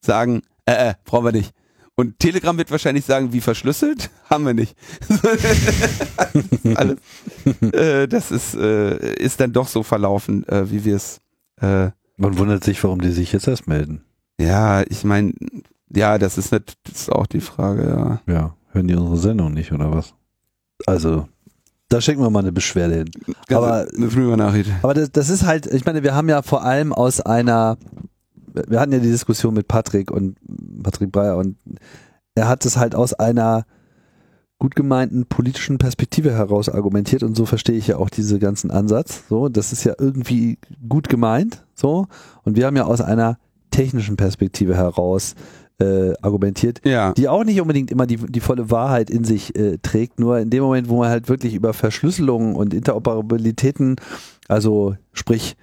Sagen, äh, äh, brauchen wir nicht. Und Telegram wird wahrscheinlich sagen, wie verschlüsselt? Haben wir nicht. Alles. Äh, das ist, äh, ist dann doch so verlaufen, äh, wie wir es. Äh, Man wundert sich, warum die sich jetzt erst melden. Ja, ich meine, ja, das ist, nicht, das ist auch die Frage, ja. Ja, hören die unsere Sendung nicht, oder was? Also, da schicken wir mal eine Beschwerde hin. Aber, eine frühe Nachricht. Aber das, das ist halt, ich meine, wir haben ja vor allem aus einer, wir hatten ja die Diskussion mit Patrick und Patrick Breyer und er hat es halt aus einer gut gemeinten politischen Perspektive heraus argumentiert und so verstehe ich ja auch diese ganzen Ansatz. So, das ist ja irgendwie gut gemeint, so. Und wir haben ja aus einer technischen Perspektive heraus äh, argumentiert, ja. die auch nicht unbedingt immer die, die volle Wahrheit in sich äh, trägt. Nur in dem Moment, wo man halt wirklich über Verschlüsselung und Interoperabilitäten, also sprich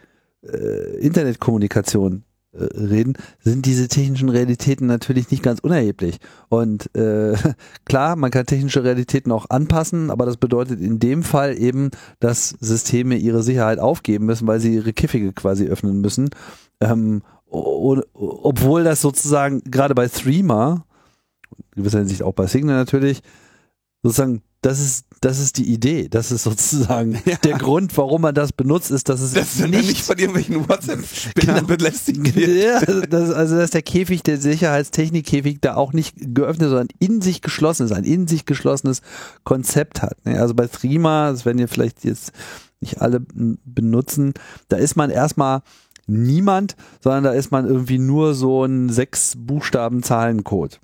äh, Internetkommunikation äh, reden, sind diese technischen Realitäten natürlich nicht ganz unerheblich. Und äh, klar, man kann technische Realitäten auch anpassen, aber das bedeutet in dem Fall eben, dass Systeme ihre Sicherheit aufgeben müssen, weil sie ihre Kiffige quasi öffnen müssen. Ähm, obwohl das sozusagen gerade bei Threema, in gewisser Hinsicht auch bei Signal natürlich, sozusagen, das ist, das ist die Idee. Das ist sozusagen ja. der Grund, warum man das benutzt, ist, dass es das nicht, nicht von irgendwelchen WhatsApp-Spinnern genau. belästigt wird. Ja, das, also, dass der Käfig, der Sicherheitstechnikkäfig da auch nicht geöffnet, sondern in sich geschlossen ist, ein in sich geschlossenes Konzept hat. Ne? Also bei Threema, das werden ihr vielleicht jetzt nicht alle benutzen, da ist man erstmal niemand, sondern da ist man irgendwie nur so ein sechs Buchstaben Zahlencode.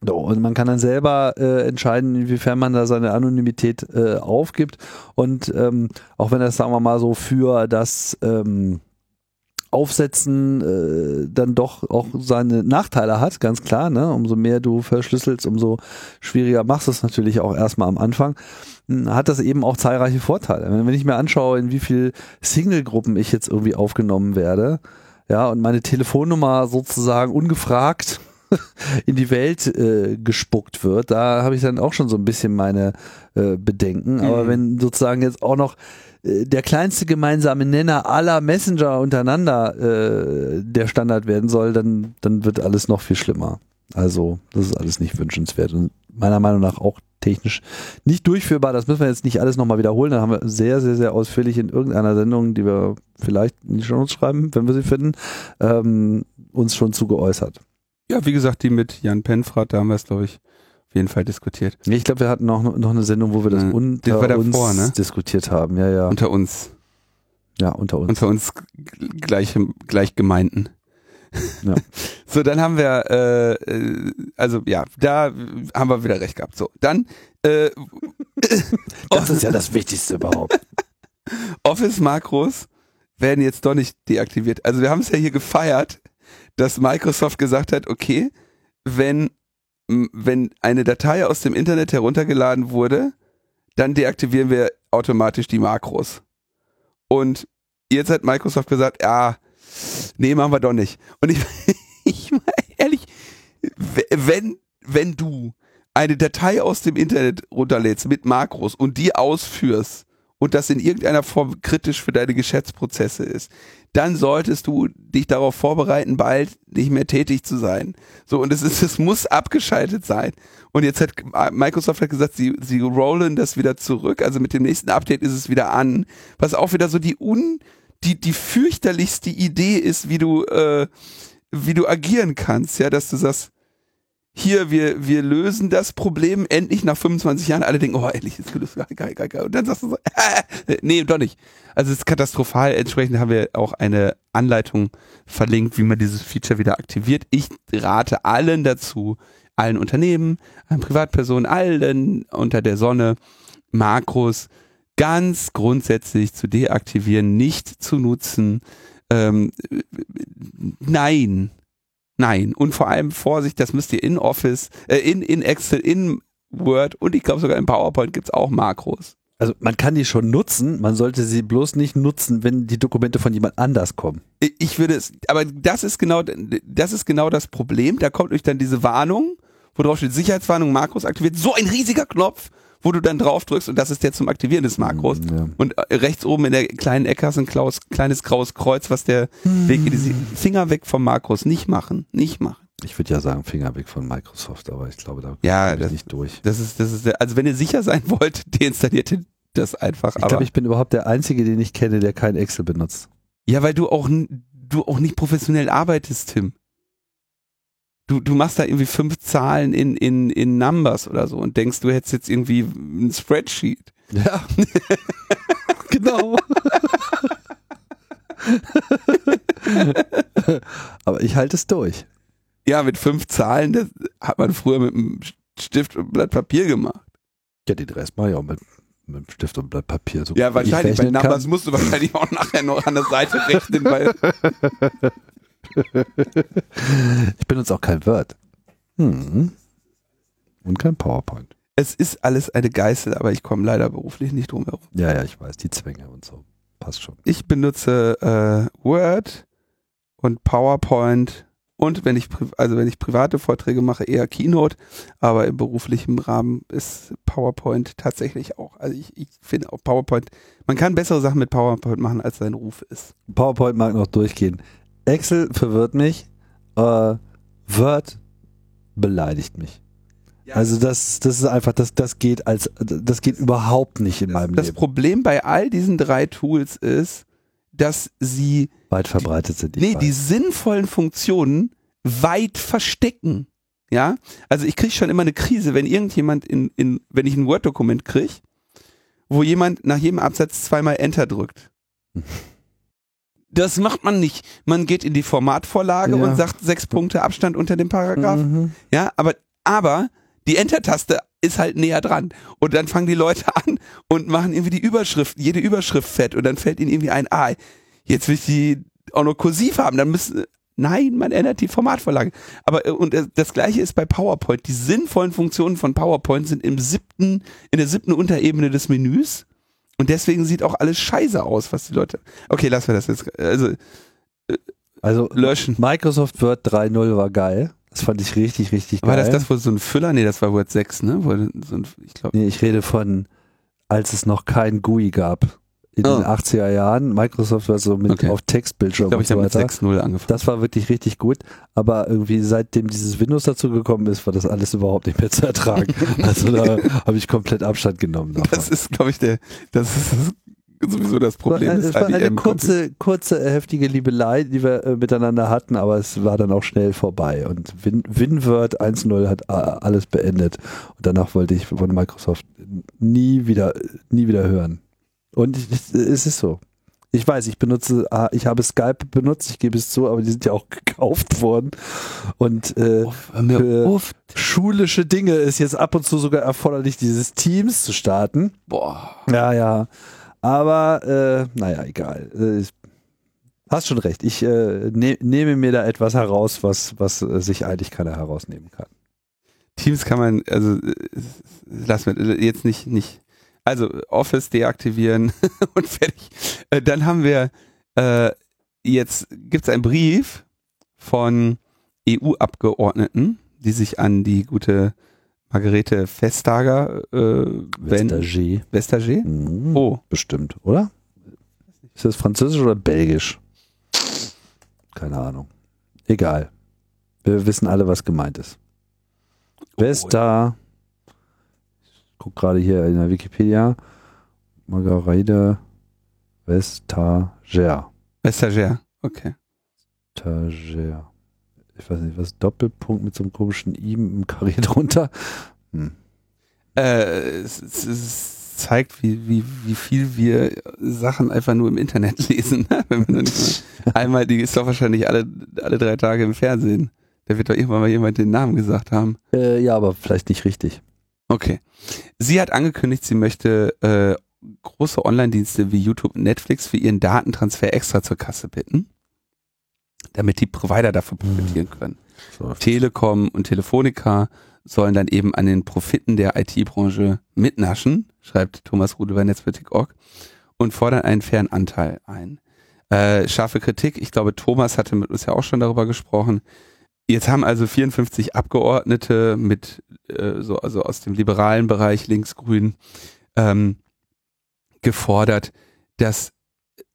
So, und man kann dann selber äh, entscheiden, inwiefern man da seine Anonymität äh, aufgibt. Und ähm, auch wenn das, sagen wir mal, so für das ähm, Aufsetzen äh, dann doch auch seine Nachteile hat, ganz klar. Ne? Umso mehr du verschlüsselst, umso schwieriger machst du es natürlich auch erstmal am Anfang hat das eben auch zahlreiche Vorteile. Wenn, ich mir anschaue, in wie viel Single-Gruppen ich jetzt irgendwie aufgenommen werde, ja, und meine Telefonnummer sozusagen ungefragt in die Welt äh, gespuckt wird, da habe ich dann auch schon so ein bisschen meine äh, Bedenken. Aber mhm. wenn sozusagen jetzt auch noch der kleinste gemeinsame Nenner aller Messenger untereinander äh, der Standard werden soll, dann, dann wird alles noch viel schlimmer. Also, das ist alles nicht wünschenswert und meiner Meinung nach auch technisch nicht durchführbar. Das müssen wir jetzt nicht alles nochmal wiederholen. Da haben wir sehr, sehr, sehr ausführlich in irgendeiner Sendung, die wir vielleicht in die Show schreiben, wenn wir sie finden, ähm, uns schon zu geäußert. Ja, wie gesagt, die mit Jan Penfrat, da haben wir es, glaube ich, auf jeden Fall diskutiert. Ich glaube, wir hatten noch, noch eine Sendung, wo wir das unter das davor, uns ne? diskutiert haben. Ja, ja. Unter uns. Ja, unter uns. Unter uns gleich, gleich gemeinten. Ja. So, dann haben wir, äh, äh, also ja, da haben wir wieder recht gehabt. So, dann. Äh, das ist ja das Wichtigste überhaupt. Office-Makros werden jetzt doch nicht deaktiviert. Also wir haben es ja hier gefeiert, dass Microsoft gesagt hat, okay, wenn, wenn eine Datei aus dem Internet heruntergeladen wurde, dann deaktivieren wir automatisch die Makros. Und jetzt hat Microsoft gesagt, ja, nee, machen wir doch nicht. Und ich, ich meine, ehrlich, wenn, wenn du eine Datei aus dem Internet runterlädst mit Makros und die ausführst und das in irgendeiner Form kritisch für deine Geschäftsprozesse ist, dann solltest du dich darauf vorbereiten, bald nicht mehr tätig zu sein. So, und es ist, es muss abgeschaltet sein. Und jetzt hat Microsoft hat gesagt, sie, sie rollen das wieder zurück. Also mit dem nächsten Update ist es wieder an. Was auch wieder so die un, die, die fürchterlichste Idee ist, wie du, äh, wie du agieren kannst, ja, dass du sagst, hier, wir, wir lösen das Problem endlich nach 25 Jahren. Alle denken, oh, endlich ist gelöst, geil, geil, geil. Und dann sagst du so, äh, nee, doch nicht. Also es ist katastrophal. Entsprechend haben wir auch eine Anleitung verlinkt, wie man dieses Feature wieder aktiviert. Ich rate allen dazu, allen Unternehmen, allen Privatpersonen, allen unter der Sonne, Makros, ganz grundsätzlich zu deaktivieren, nicht zu nutzen. Ähm, nein, Nein. Und vor allem Vorsicht, das müsst ihr in Office, äh, in, in Excel, in Word und ich glaube sogar in PowerPoint gibt's auch Makros. Also man kann die schon nutzen, man sollte sie bloß nicht nutzen, wenn die Dokumente von jemand anders kommen. Ich- würde es, aber das ist genau, das ist genau das Problem. Da kommt euch dann diese Warnung, wo drauf steht Sicherheitswarnung, Makros aktiviert. So ein riesiger Knopf, wo du dann drauf drückst und das ist der zum Aktivieren des Makros. Ja. Und äh, rechts oben in der kleinen Ecke hast du ein klaus, kleines graues Kreuz, was der Weg in die Finger weg vom Makros. Nicht machen, nicht machen. Ich würde ja sagen, Finger weg von Microsoft, aber ich glaube, da Ja, komm ich das- nicht durch. Das ist, das ist, der- also wenn ihr sicher sein wollt, deinstalliert ihr das einfach. Ich aber glaube, ich bin überhaupt der Einzige, den ich kenne, der kein Excel benutzt. Ja, weil du auch, du auch nicht professionell arbeitest, Tim. Du, du machst da irgendwie fünf Zahlen in, in, in Numbers oder so und denkst, du hättest jetzt irgendwie ein Spreadsheet. Ja. genau. aber ich halte es durch. Ja, mit fünf Zahlen, das hat man früher mit einem Stift und Blatt Papier gemacht. Ja, den Rest mache ich auch mit, mit Stift und Blatt Papier. So Ja, wahrscheinlich. Bei rechnen kann. Numbers musst du wahrscheinlich auch nachher noch an der Seite rechnen, weil Ich benutze auch kein Word. Hm. Und kein PowerPoint. es ist alles eine Geißel, aber ich komme leider beruflich nicht drum herum. Ja, ja, ich weiß, die Zwänge und so. Passt schon. Ich benutze äh, Word und PowerPoint und wenn ich also wenn ich private Vorträge mache eher Keynote, aber im beruflichen Rahmen ist PowerPoint tatsächlich auch. Also ich, ich finde auch PowerPoint, man kann bessere Sachen mit PowerPoint machen, als sein Ruf ist. PowerPoint mag noch durchgehen. Excel verwirrt mich. Äh, Word beleidigt mich. Also das, das ist einfach, das, das geht als, das geht überhaupt nicht in meinem das Leben. Problem bei all diesen drei Tools ist, dass sie Weit verbreitet sind. ich nee, weiß. die sinnvollen Funktionen weit verstecken. Ja, also ich kriege schon immer eine Krise, wenn irgendjemand in, in wenn ich ein Word-Dokument kriege, wo jemand nach jedem Absatz zweimal Enter drückt. Das macht man nicht. Man geht in die Formatvorlage Ja. und sagt sechs Punkte Abstand unter dem Paragraph. Mhm. Ja, aber, aber die Enter-Taste ist halt näher dran. Und dann fangen die Leute an und machen irgendwie die Überschrift, jede Überschrift fett und dann fällt ihnen irgendwie ein, ah, jetzt will ich die auch noch kursiv haben, dann müssen, nein, man ändert die Formatvorlage. Aber, äh, und äh, das gleiche ist bei PowerPoint. Die sinnvollen Funktionen von PowerPoint sind im siebten, in der siebten Unterebene des Menüs. Und deswegen sieht auch alles scheiße aus, was die Leute, okay, lassen wir das jetzt, also, Also löschen. Microsoft Word 3.0 war geil. Das fand ich richtig, richtig geil. War das das wohl so ein Füller? Nee, das war Word 6, ne? Wo so ein, ich glaube, Nee, ich rede von, als es noch kein GUI gab. In Oh. den 80er Jahren. Microsoft war so mit Okay. auf Textbildschirm ich glaube, ich so habe mit weiter. 6.0 angefangen. Das war wirklich richtig gut, aber irgendwie seitdem dieses Windows dazu gekommen ist, war das alles überhaupt nicht mehr zu ertragen. also da habe ich komplett Abstand genommen davon. Das ist, glaube ich, der, das ist sowieso das Problem es war eine IBM kurze, kurze, äh, heftige Liebelei, die wir äh, miteinander hatten, aber es war dann auch schnell vorbei. Und Win WinWord 1.0 hat äh, alles beendet. Und danach wollte ich von Microsoft nie wieder, nie wieder hören. Und es ist so. Ich weiß, ich benutze, ah, ich habe Skype benutzt, ich gebe es zu, aber die sind ja auch gekauft worden. Und äh, Uff, für- schulische Dinge ist jetzt ab und zu sogar erforderlich, dieses Teams zu starten. Boah. Ja, ja. Aber, äh, naja, egal. Äh, hast schon recht. Ich äh, ne, nehme mir da etwas heraus, was, was äh, sich eigentlich keiner herausnehmen kann. Teams kann man, also äh, lass mir äh, jetzt nicht, nicht. Also Office deaktivieren und fertig. Äh, dann haben wir äh, jetzt gibt's einen Brief von EU-Abgeordneten, die sich an die gute Margarete Vestager äh, wenden. Vestager. Vestager? Mhm, Oh, Bestimmt, oder? Ist das französisch oder belgisch? Keine Ahnung. Egal. Wir wissen alle, was gemeint ist. Vesta. Ich guck gerade hier in der Wikipedia. Margarete Vestager. Vestager. Okay. Vestager. Ich weiß nicht, was Doppelpunkt mit so einem komischen I im Karree drunter. Hm. Äh, es, es, es zeigt, wie, wie, wie viel wir Sachen einfach nur im Internet lesen. ne? Wenn mal einmal, die ist doch wahrscheinlich alle, alle drei Tage im Fernsehen. Da wird doch irgendwann mal jemand den Namen gesagt haben. Äh, ja, aber vielleicht nicht richtig. Okay. Sie hat angekündigt, sie möchte äh, große Online-Dienste wie YouTube und Netflix für ihren Datentransfer extra zur Kasse bitten, damit die Provider davon profitieren können. So. Telekom und Telefonica sollen dann eben an den Profiten der IT-Branche mitnaschen, schreibt Thomas Rude bei Netzpolitik.org und fordern einen fairen Anteil ein. Äh, scharfe Kritik, ich glaube, Thomas hatte mit uns ja auch schon darüber gesprochen. Jetzt haben also 54 Abgeordnete mit äh, so also aus dem liberalen Bereich linksgrün ähm, gefordert, dass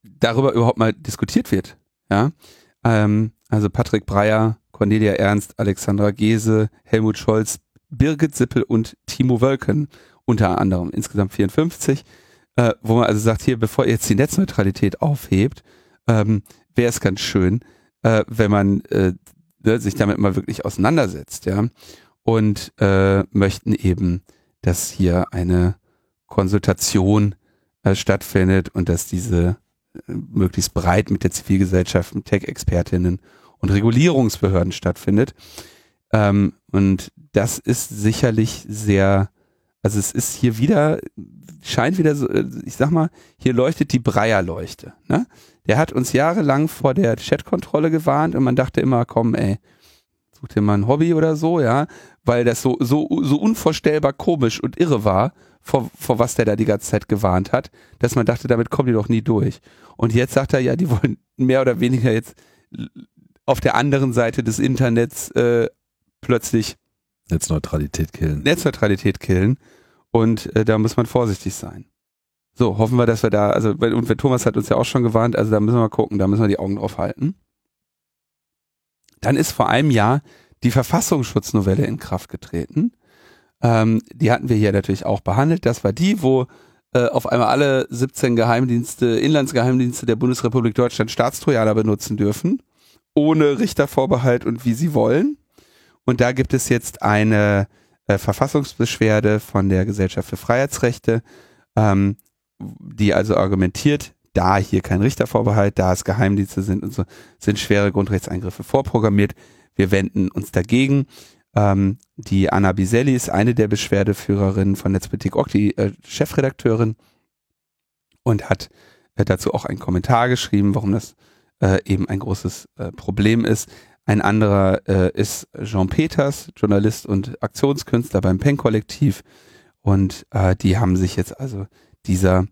darüber überhaupt mal diskutiert wird. Ja, ähm, also Patrick Breyer, Cornelia Ernst, Alexandra Gese, Helmut Scholz, Birgit Sippel und Timo Wölken unter anderem, insgesamt 54, äh, wo man also sagt, hier, bevor ihr jetzt die Netzneutralität aufhebt, ähm, wäre es ganz schön, äh, wenn man äh, ne, sich damit mal wirklich auseinandersetzt, ja, und äh, möchten eben, dass hier eine Konsultation äh, stattfindet und dass diese äh, möglichst breit mit der Zivilgesellschaft, mit Tech-Expertinnen und Regulierungsbehörden stattfindet. Ähm, und das ist sicherlich sehr, also es ist hier wieder, scheint wieder so, äh, ich sag mal, hier leuchtet die Breyer-Leuchte. Ne? Der hat uns jahrelang vor der Chatkontrolle gewarnt und man dachte immer, komm, ey, such dir mal ein Hobby oder so, ja, weil das so, so, so unvorstellbar komisch und irre war, vor, vor was der da die ganze Zeit gewarnt hat, dass man dachte, damit kommen die doch nie durch. Und jetzt sagt er, ja, die wollen mehr oder weniger jetzt auf der anderen Seite des Internets äh, plötzlich Netzneutralität killen. Netzneutralität killen. Und äh, da muss man vorsichtig sein. So, hoffen wir, dass wir da, also, und Thomas hat uns ja auch schon gewarnt, also da müssen wir mal gucken, da müssen wir die Augen drauf halten. Dann ist vor einem Jahr die Verfassungsschutznovelle in Kraft getreten. Ähm, die hatten wir hier natürlich auch behandelt. Das war die, wo äh, auf einmal alle 17 Geheimdienste, Inlandsgeheimdienste der Bundesrepublik Deutschland Staatstrojaner benutzen dürfen, ohne Richtervorbehalt und wie sie wollen. Und da gibt es jetzt eine äh, Verfassungsbeschwerde von der Gesellschaft für Freiheitsrechte, ähm, die also argumentiert, da hier kein Richtervorbehalt, da es Geheimdienste sind und so, sind schwere Grundrechtseingriffe vorprogrammiert. Wir wenden uns dagegen. Ähm, die Anna Biselli ist eine der Beschwerdeführerinnen von Netzpolitik.org, die äh, Chefredakteurin und hat äh, dazu auch einen Kommentar geschrieben, warum das äh, eben ein großes äh, Problem ist. Ein anderer äh, ist Jean Peters, Journalist und Aktionskünstler beim Pen-Kollektiv. Und äh, die haben sich jetzt also dieser,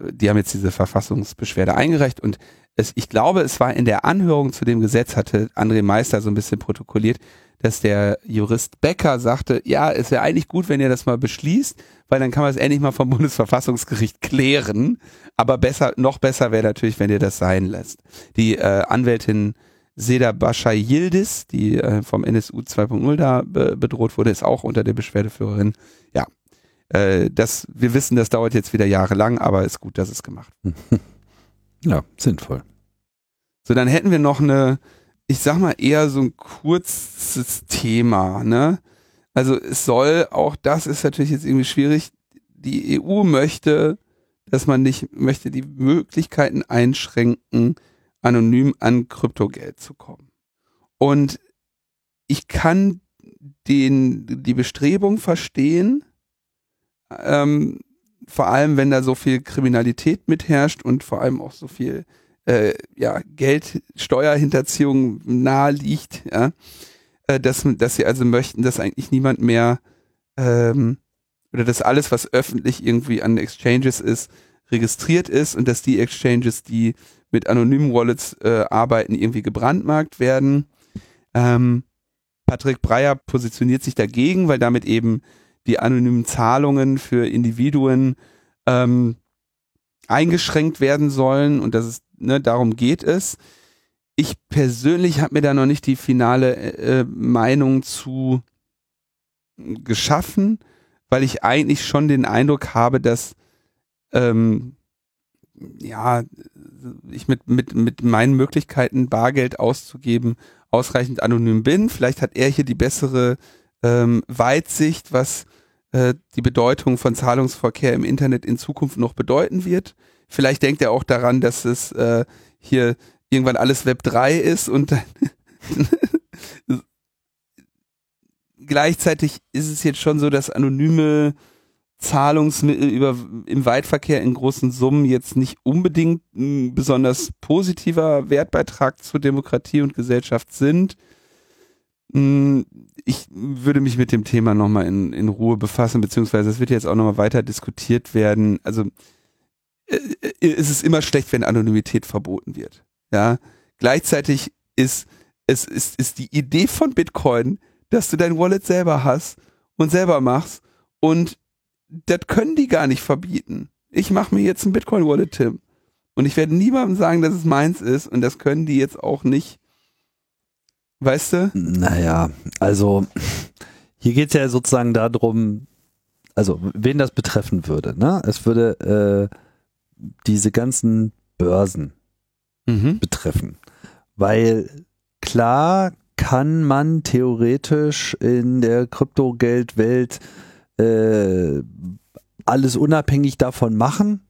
die haben jetzt diese Verfassungsbeschwerde eingereicht und es, ich glaube, es war in der Anhörung zu dem Gesetz, hatte André Meister so ein bisschen protokolliert, dass der Jurist Becker sagte, ja, es wäre eigentlich gut, wenn ihr das mal beschließt, weil dann kann man es endlich mal vom Bundesverfassungsgericht klären. Aber besser, noch besser wäre natürlich, wenn ihr das sein lässt. Die äh, Anwältin Seda Bashar Yildiz, die äh, vom NSU 2.0 da be bedroht wurde, ist auch unter der Beschwerdeführerin. Ja, äh, das, wir wissen, das dauert jetzt wieder jahrelang, aber ist gut, dass es gemacht. Ja, sinnvoll. So, dann hätten wir noch eine, ich sag mal eher so ein kurzes Thema, ne? Also es soll, auch das ist natürlich jetzt irgendwie schwierig, die EU möchte, dass man nicht, möchte die Möglichkeiten einschränken, anonym an Kryptogeld zu kommen. Und ich kann den, die Bestrebung verstehen, ähm, vor allem wenn da so viel Kriminalität mitherrscht und vor allem auch so viel äh, ja, Geld, Steuerhinterziehung nahe liegt, ja, äh, dass, dass sie also möchten, dass eigentlich niemand mehr ähm, oder dass alles, was öffentlich irgendwie an Exchanges ist, registriert ist und dass die Exchanges, die mit anonymen Wallets äh, arbeiten, irgendwie gebrandmarkt werden. Ähm, Patrick Breyer positioniert sich dagegen, weil damit eben die anonymen Zahlungen für Individuen ähm, eingeschränkt werden sollen und das ist, ne, darum geht es. Ich persönlich habe mir da noch nicht die finale äh, Meinung zu geschaffen, weil ich eigentlich schon den Eindruck habe, dass ähm, ja, ich mit, mit, mit meinen Möglichkeiten, Bargeld auszugeben, ausreichend anonym bin. Vielleicht hat er hier die bessere ähm, Weitsicht, was äh, die Bedeutung von Zahlungsverkehr im Internet in Zukunft noch bedeuten wird. Vielleicht denkt er auch daran, dass es äh, hier irgendwann alles Web 3 ist und gleichzeitig ist es jetzt schon so, dass anonyme Zahlungsmittel über, im Weitverkehr in großen Summen jetzt nicht unbedingt ein besonders positiver Wertbeitrag zur Demokratie und Gesellschaft sind. Mm, ich würde mich mit dem Thema nochmal in, in Ruhe befassen, beziehungsweise es wird jetzt auch nochmal weiter diskutiert werden. Also äh, äh, es ist immer schlecht, wenn Anonymität verboten wird. Ja, gleichzeitig ist es ist, ist die Idee von Bitcoin, dass du dein Wallet selber hast und selber machst und das können die gar nicht verbieten. Ich mache mir jetzt ein Bitcoin Wallet, Tim. Und ich werde niemandem sagen, dass es meins ist und das können die jetzt auch nicht Weißt du? Naja, also hier geht es ja sozusagen darum, also wen das betreffen würde. Ne? Es würde äh, diese ganzen Börsen mhm. betreffen. Weil klar kann man theoretisch in der Kryptogeldwelt äh, alles unabhängig davon machen,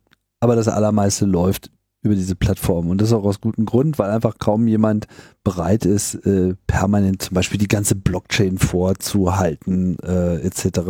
aber das allermeiste läuft über diese Plattform. Und das auch aus gutem Grund, weil einfach kaum jemand bereit ist, äh, permanent zum Beispiel die ganze Blockchain vorzuhalten, äh, etc.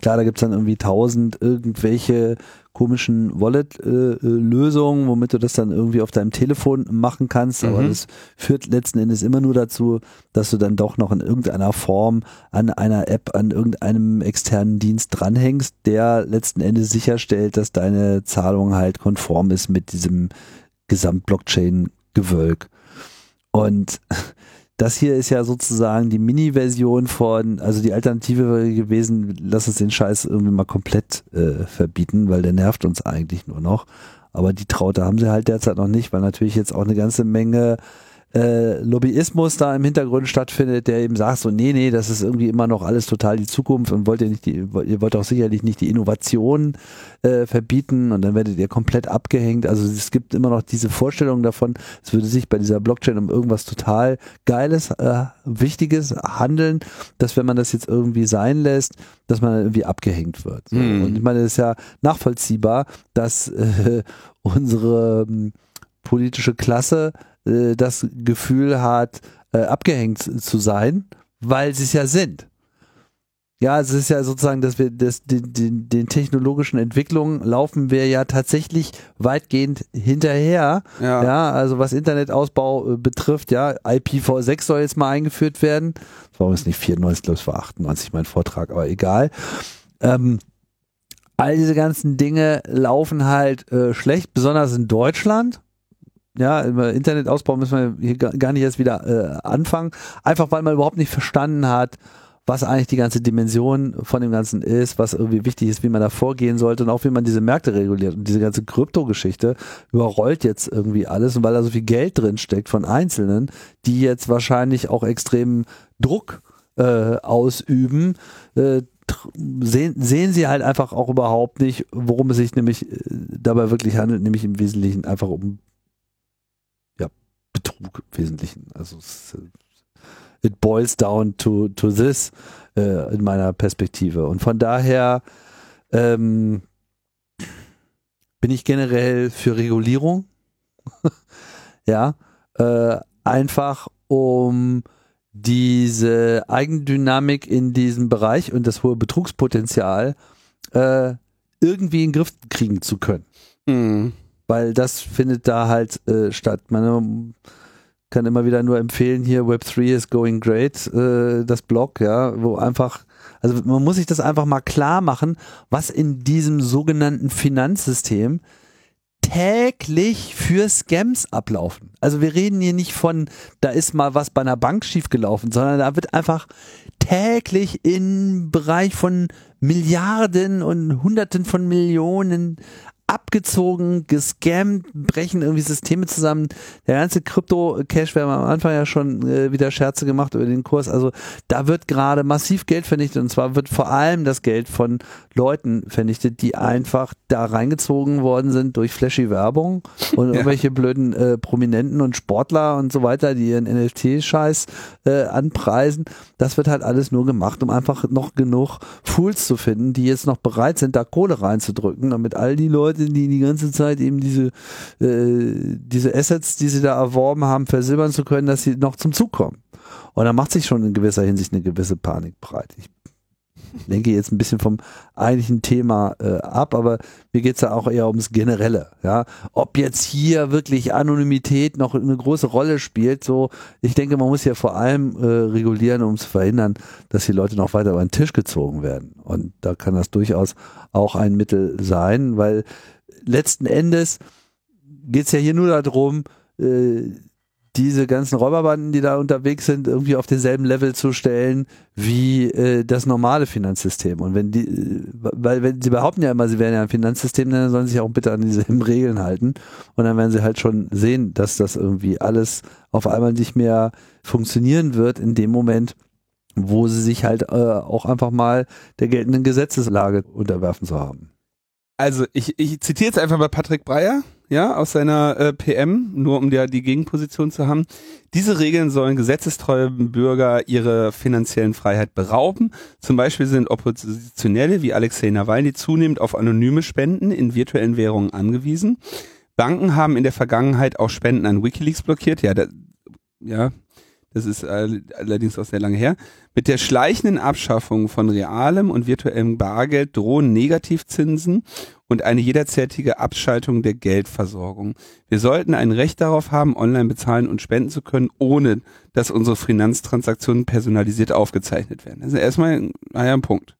Klar, da gibt's dann irgendwie tausend irgendwelche komischen Wallet-Lösungen, äh, womit du das dann irgendwie auf deinem Telefon machen kannst. Aber mhm. das führt letzten Endes immer nur dazu, dass du dann doch noch in irgendeiner Form an einer App, an irgendeinem externen Dienst dranhängst, der letzten Endes sicherstellt, dass deine Zahlung halt konform ist mit diesem Gesamt-Blockchain-Gewölk. Und das hier ist ja sozusagen die Mini-Version von, also die Alternative gewesen, lass uns den Scheiß irgendwie mal komplett äh, verbieten, weil der nervt uns eigentlich nur noch. Aber die Traute haben sie halt derzeit noch nicht, weil natürlich jetzt auch eine ganze Menge äh, Lobbyismus da im Hintergrund stattfindet, der eben sagt so, nee, nee, das ist irgendwie immer noch alles total die Zukunft und wollt ihr nicht die, ihr wollt auch sicherlich nicht die Innovation äh, verbieten und dann werdet ihr komplett abgehängt. Also es gibt immer noch diese Vorstellung davon, es würde sich bei dieser Blockchain um irgendwas total Geiles, äh, Wichtiges handeln, dass wenn man das jetzt irgendwie sein lässt, dass man irgendwie abgehängt wird. So. Mhm. Und ich meine, es ist ja nachvollziehbar, dass äh, unsere ähm, politische Klasse äh, das Gefühl hat, äh, abgehängt zu sein, weil sie es ja sind. Ja, es ist ja sozusagen, dass wir das, den, den, den technologischen Entwicklungen laufen wir ja tatsächlich weitgehend hinterher. Ja, ja also was Internetausbau äh, betrifft, ja, IPv6 soll jetzt mal eingeführt werden. Das war es nicht 94, glaube ich, war 98 mein Vortrag, aber egal. Ähm, all diese ganzen Dinge laufen halt äh, schlecht, besonders in Deutschland ja, Internetausbau müssen wir hier gar nicht erst wieder äh, anfangen. Einfach weil man überhaupt nicht verstanden hat, was eigentlich die ganze Dimension von dem Ganzen ist, was irgendwie wichtig ist, wie man da vorgehen sollte und auch wie man diese Märkte reguliert. Und diese ganze Krypto-Geschichte überrollt jetzt irgendwie alles und weil da so viel Geld drin steckt von Einzelnen, die jetzt wahrscheinlich auch extremen Druck äh, ausüben, äh, sehen, sehen sie halt einfach auch überhaupt nicht, worum es sich nämlich äh, dabei wirklich handelt, nämlich im Wesentlichen einfach um Betrug im Wesentlichen. Also es, äh, it boils down to, to this äh, in meiner Perspektive. Und von daher ähm, bin ich generell für Regulierung. ja, äh, einfach um diese Eigendynamik in diesem Bereich und das hohe Betrugspotenzial äh, irgendwie in den Griff kriegen zu können. Mhm weil das findet da halt äh, statt. Man kann immer wieder nur empfehlen, hier Web3 is going great, äh, das Blog, ja, wo einfach, also man muss sich das einfach mal klar machen, was in diesem sogenannten Finanzsystem täglich für Scams ablaufen. Also wir reden hier nicht von, da ist mal was bei einer Bank schiefgelaufen, sondern da wird einfach täglich im Bereich von Milliarden und Hunderten von Millionen abgezogen, gescammt, brechen irgendwie Systeme zusammen. Der ganze Krypto-Cash, wir haben am Anfang ja schon äh, wieder Scherze gemacht über den Kurs. Also da wird gerade massiv Geld vernichtet und zwar wird vor allem das Geld von Leuten vernichtet, die einfach da reingezogen worden sind durch flashy Werbung und ja. irgendwelche blöden äh, Prominenten und Sportler und so weiter, die ihren NFT-Scheiß äh, anpreisen. Das wird halt alles nur gemacht, um einfach noch genug Fools zu finden, die jetzt noch bereit sind, da Kohle reinzudrücken, damit all die Leute Leute, die die ganze Zeit eben diese, äh, diese Assets, die sie da erworben haben, versilbern zu können, dass sie noch zum Zug kommen. Und da macht sich schon in gewisser Hinsicht eine gewisse Panik breit. Ich lenke jetzt ein bisschen vom eigentlichen Thema äh, ab, aber mir geht's ja auch eher ums Generelle. Ja, ob jetzt hier wirklich Anonymität noch eine große Rolle spielt, so ich denke, man muss ja vor allem äh, regulieren, um zu verhindern, dass die Leute noch weiter über den Tisch gezogen werden. Und da kann das durchaus auch ein Mittel sein, weil letzten Endes geht's ja hier nur darum, äh, diese ganzen Räuberbanden, die da unterwegs sind, irgendwie auf denselben Level zu stellen wie äh, das normale Finanzsystem. Und wenn die, äh, weil wenn sie behaupten ja immer, sie wären ja ein Finanzsystem, dann sollen sie sich auch bitte an dieselben Regeln halten. Und dann werden sie halt schon sehen, dass das irgendwie alles auf einmal nicht mehr funktionieren wird in dem Moment, wo sie sich halt äh, auch einfach mal der geltenden Gesetzeslage unterwerfen zu haben. Also ich, ich zitiere jetzt einfach mal Patrick Breyer ja, aus seiner äh, PM, nur um ja die Gegenposition zu haben. Diese Regeln sollen gesetzestreue Bürger ihre finanziellen Freiheit berauben. Zum Beispiel sind Oppositionelle wie Alexei Nawalny zunehmend auf anonyme Spenden in virtuellen Währungen angewiesen. Banken haben in der Vergangenheit auch Spenden an Wikileaks blockiert. Ja, da, ja, das ist allerdings auch sehr lange her. Mit der schleichenden Abschaffung von realem und virtuellem Bargeld drohen Negativzinsen und eine jederzeitige Abschaltung der Geldversorgung. Wir sollten ein Recht darauf haben, online bezahlen und spenden zu können, ohne dass unsere Finanztransaktionen personalisiert aufgezeichnet werden. Das ist erstmal naja, ein Punkt.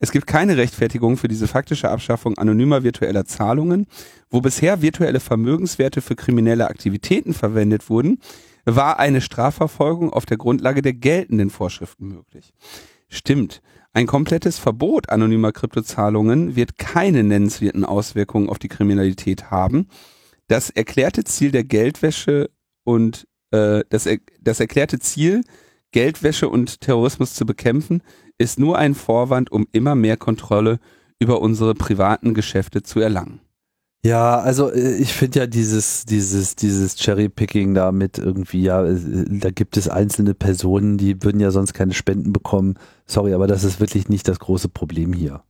Es gibt keine Rechtfertigung für diese faktische Abschaffung anonymer virtueller Zahlungen. Wo bisher virtuelle Vermögenswerte für kriminelle Aktivitäten verwendet wurden, war eine Strafverfolgung auf der Grundlage der geltenden Vorschriften möglich. Stimmt. Ein komplettes Verbot anonymer Kryptozahlungen wird keine nennenswerten Auswirkungen auf die Kriminalität haben. Das erklärte Ziel der Geldwäsche und äh, das, das erklärte Ziel, Geldwäsche und Terrorismus zu bekämpfen, ist nur ein Vorwand, um immer mehr Kontrolle über unsere privaten Geschäfte zu erlangen. Ja, also äh, ich finde ja dieses, dieses, dieses Cherry-Picking da mit irgendwie, ja, äh, da gibt es einzelne Personen, die würden ja sonst keine Spenden bekommen. Sorry, aber das ist wirklich nicht das große Problem hier.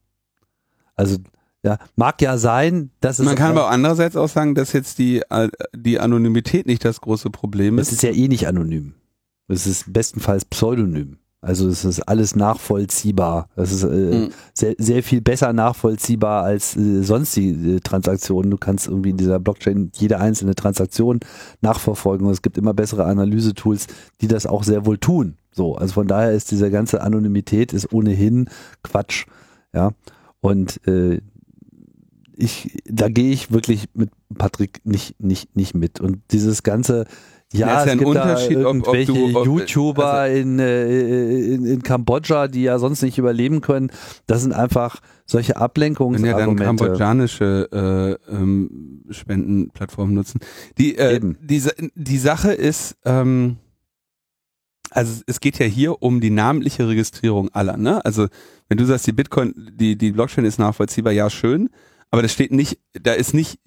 Also, ja, mag ja sein, dass es. Man kann aber auch andererseits auch sagen, dass jetzt die, äh, die Anonymität nicht das große Problem ist. Es ist ja eh nicht anonym. Es ist bestenfalls pseudonym. Also es ist alles nachvollziehbar. Es ist äh, mhm. sehr, sehr viel besser nachvollziehbar als äh, sonst die äh, Transaktionen. Du kannst irgendwie in dieser Blockchain jede einzelne Transaktion nachverfolgen und es gibt immer bessere Analysetools, die das auch sehr wohl tun. So, also von daher ist diese ganze Anonymität ist ohnehin Quatsch. Ja. Und äh, ich, da gehe ich wirklich mit Patrick nicht, nicht, nicht mit. Und dieses ganze ja, ist ja ein Unterschied, ob, ob du ob, YouTuber also in, äh, in, in Kambodscha, die ja sonst nicht überleben können. Das sind einfach solche. Wenn ja dann kambodschanische äh, ähm, Spendenplattformen nutzen. Die, äh, die, die Sache ist, ähm, also es geht ja hier um die namentliche Registrierung aller. Ne? Also wenn du sagst, die Bitcoin, die die Blockchain ist nachvollziehbar, ja schön, aber das steht nicht, da ist nicht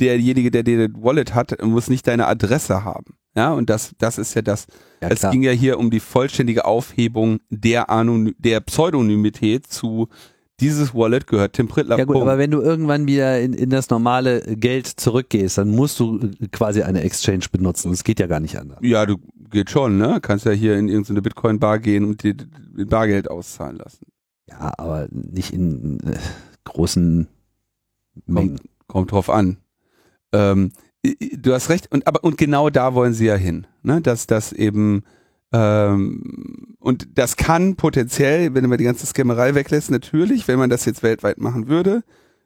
derjenige, der dir das Wallet hat, muss nicht deine Adresse haben. Ja, und das, das ist ja das. Ja, es ging ja hier um die vollständige Aufhebung der, Anony der Pseudonymität zu dieses Wallet gehört Tim Prittler. Ja gut, aber wenn du irgendwann wieder in, in das normale Geld zurückgehst, dann musst du quasi eine Exchange benutzen. Das geht ja gar nicht anders. Ja, du geht schon, ne? Kannst ja hier in irgendeine Bitcoin-Bar gehen und dir Bargeld auszahlen lassen. Ja, aber nicht in äh, großen Mengen. Kommt, kommt drauf an. Ähm, du hast recht, und aber und genau da wollen sie ja hin, ne? Dass das eben ähm, und das kann potenziell, wenn man die ganze Scammerei weglässt, natürlich, wenn man das jetzt weltweit machen würde,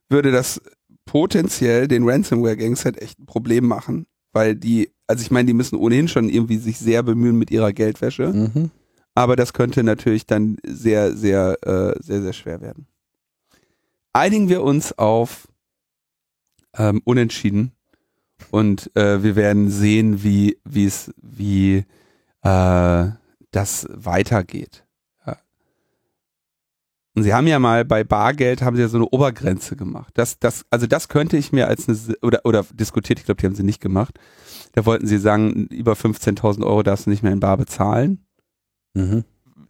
würde das potenziell den Ransomware-Gangs halt echt ein Problem machen, weil die, also ich meine, die müssen ohnehin schon irgendwie sich sehr bemühen mit ihrer Geldwäsche, mhm. aber das könnte natürlich dann sehr, sehr, äh, sehr, sehr schwer werden. Einigen wir uns auf ähm, unentschieden. Und äh, wir werden sehen, wie wie es wie äh, das weitergeht. Ja. Und sie haben ja mal bei Bargeld haben sie ja so eine Obergrenze gemacht. Das das also das könnte ich mir als eine oder oder diskutiert. Ich glaube, die haben sie nicht gemacht. Da wollten sie sagen, über 15.000 Euro darfst du nicht mehr in Bar bezahlen. Mhm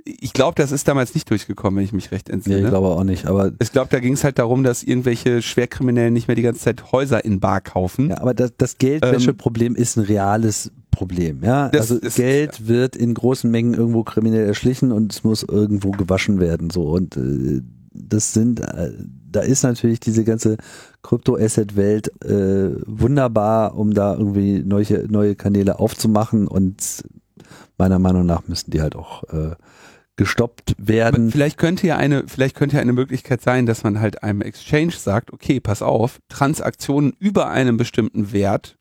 ich glaube, das ist damals nicht durchgekommen, wenn ich mich recht entsinne. Ja, ich glaube auch nicht. Aber ich glaube, da ging es halt darum, dass irgendwelche Schwerkriminellen nicht mehr die ganze Zeit Häuser in Bar kaufen. Ja, aber das, das Geldwäscheproblem ähm, ist ein reales Problem. Ja, Das also ist- Geld wird in großen Mengen irgendwo kriminell erschlichen und es muss irgendwo gewaschen werden. So und äh, das sind, äh, da ist natürlich diese ganze Krypto-Asset-Welt äh, wunderbar, um da irgendwie neue, neue Kanäle aufzumachen und meiner Meinung nach müssen die halt auch äh, gestoppt werden. vielleicht könnte ja eine, vielleicht könnte ja eine Möglichkeit sein, dass man halt einem Exchange sagt, okay, pass auf, Transaktionen über einem bestimmten Wert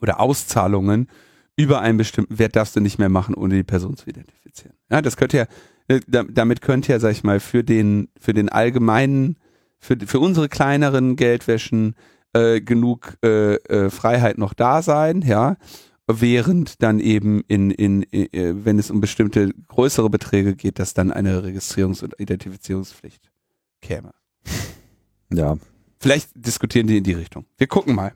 oder Auszahlungen über einen bestimmten Wert darfst du nicht mehr machen, ohne die Person zu identifizieren. Ja, das könnte ja, äh, da- damit könnte ja, sag ich mal, für den, für den allgemeinen, für, für unsere kleineren Geldwäschen äh, genug äh, äh, Freiheit noch da sein, ja, während dann eben in, in, äh, wenn es um bestimmte größere Beträge geht, dass dann eine Registrierungs- und Identifizierungspflicht käme. Ja, Vielleicht diskutieren die in die Richtung. Wir gucken mal.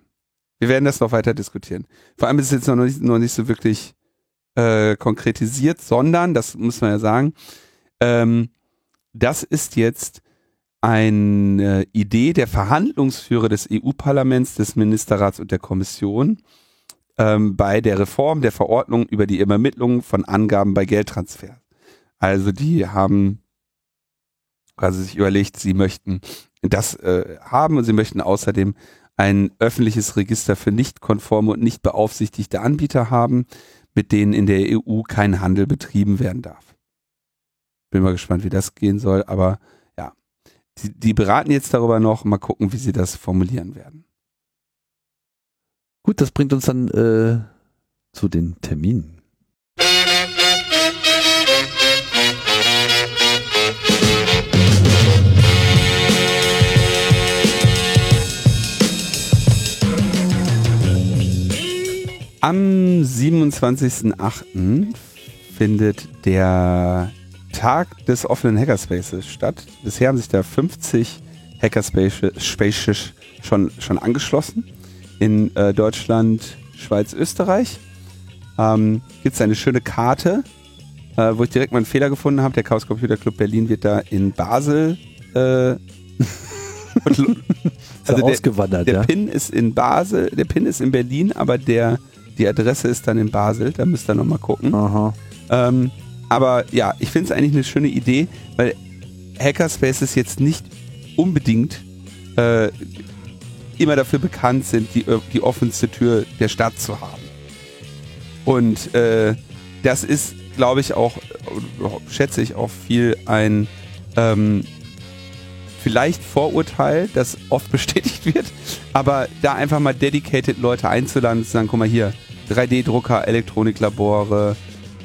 Wir werden das noch weiter diskutieren. Vor allem ist es jetzt noch nicht, noch nicht so wirklich äh, konkretisiert, sondern, das muss man ja sagen, ähm, das ist jetzt eine Idee der Verhandlungsführer des EU-Parlaments, des Ministerrats und der Kommission ähm, bei der Reform der Verordnung über die Übermittlung von Angaben bei Geldtransfer. Also die haben quasi sich überlegt, sie möchten das äh, haben und sie möchten außerdem ein öffentliches Register für nicht konforme und nicht beaufsichtigte Anbieter haben, mit denen in der EU kein Handel betrieben werden darf. Bin mal gespannt, wie das gehen soll, aber ja, die, die beraten jetzt darüber noch, mal gucken, wie sie das formulieren werden. Gut, das bringt uns dann äh, zu den Terminen. Am 27.08. findet der Tag des offenen Hackerspaces statt. Bisher haben sich da 50 Hackerspaces schon, schon angeschlossen. In äh, Deutschland, Schweiz, Österreich. Ähm, Gibt es eine schöne Karte, äh, wo ich direkt mal einen Fehler gefunden habe. Der Chaos Computer Club Berlin wird da in Basel äh, Ist Also der- ausgewandert, der ja. Pin ist in Basel, der Pin ist in Berlin, aber der, die Adresse ist dann in Basel. Da müsst ihr nochmal gucken. Ähm, aber ja, ich finde es eigentlich eine schöne Idee, weil Hackerspaces jetzt nicht unbedingt äh, immer dafür bekannt sind, die, die offenste Tür der Stadt zu haben. Und äh, das ist, glaube ich, auch, äh, schätze ich auch viel ein ähm, vielleicht Vorurteil, das oft bestätigt wird, aber da einfach mal dedicated Leute einzuladen zu sagen, guck mal hier, 3D-Drucker, Elektroniklabore,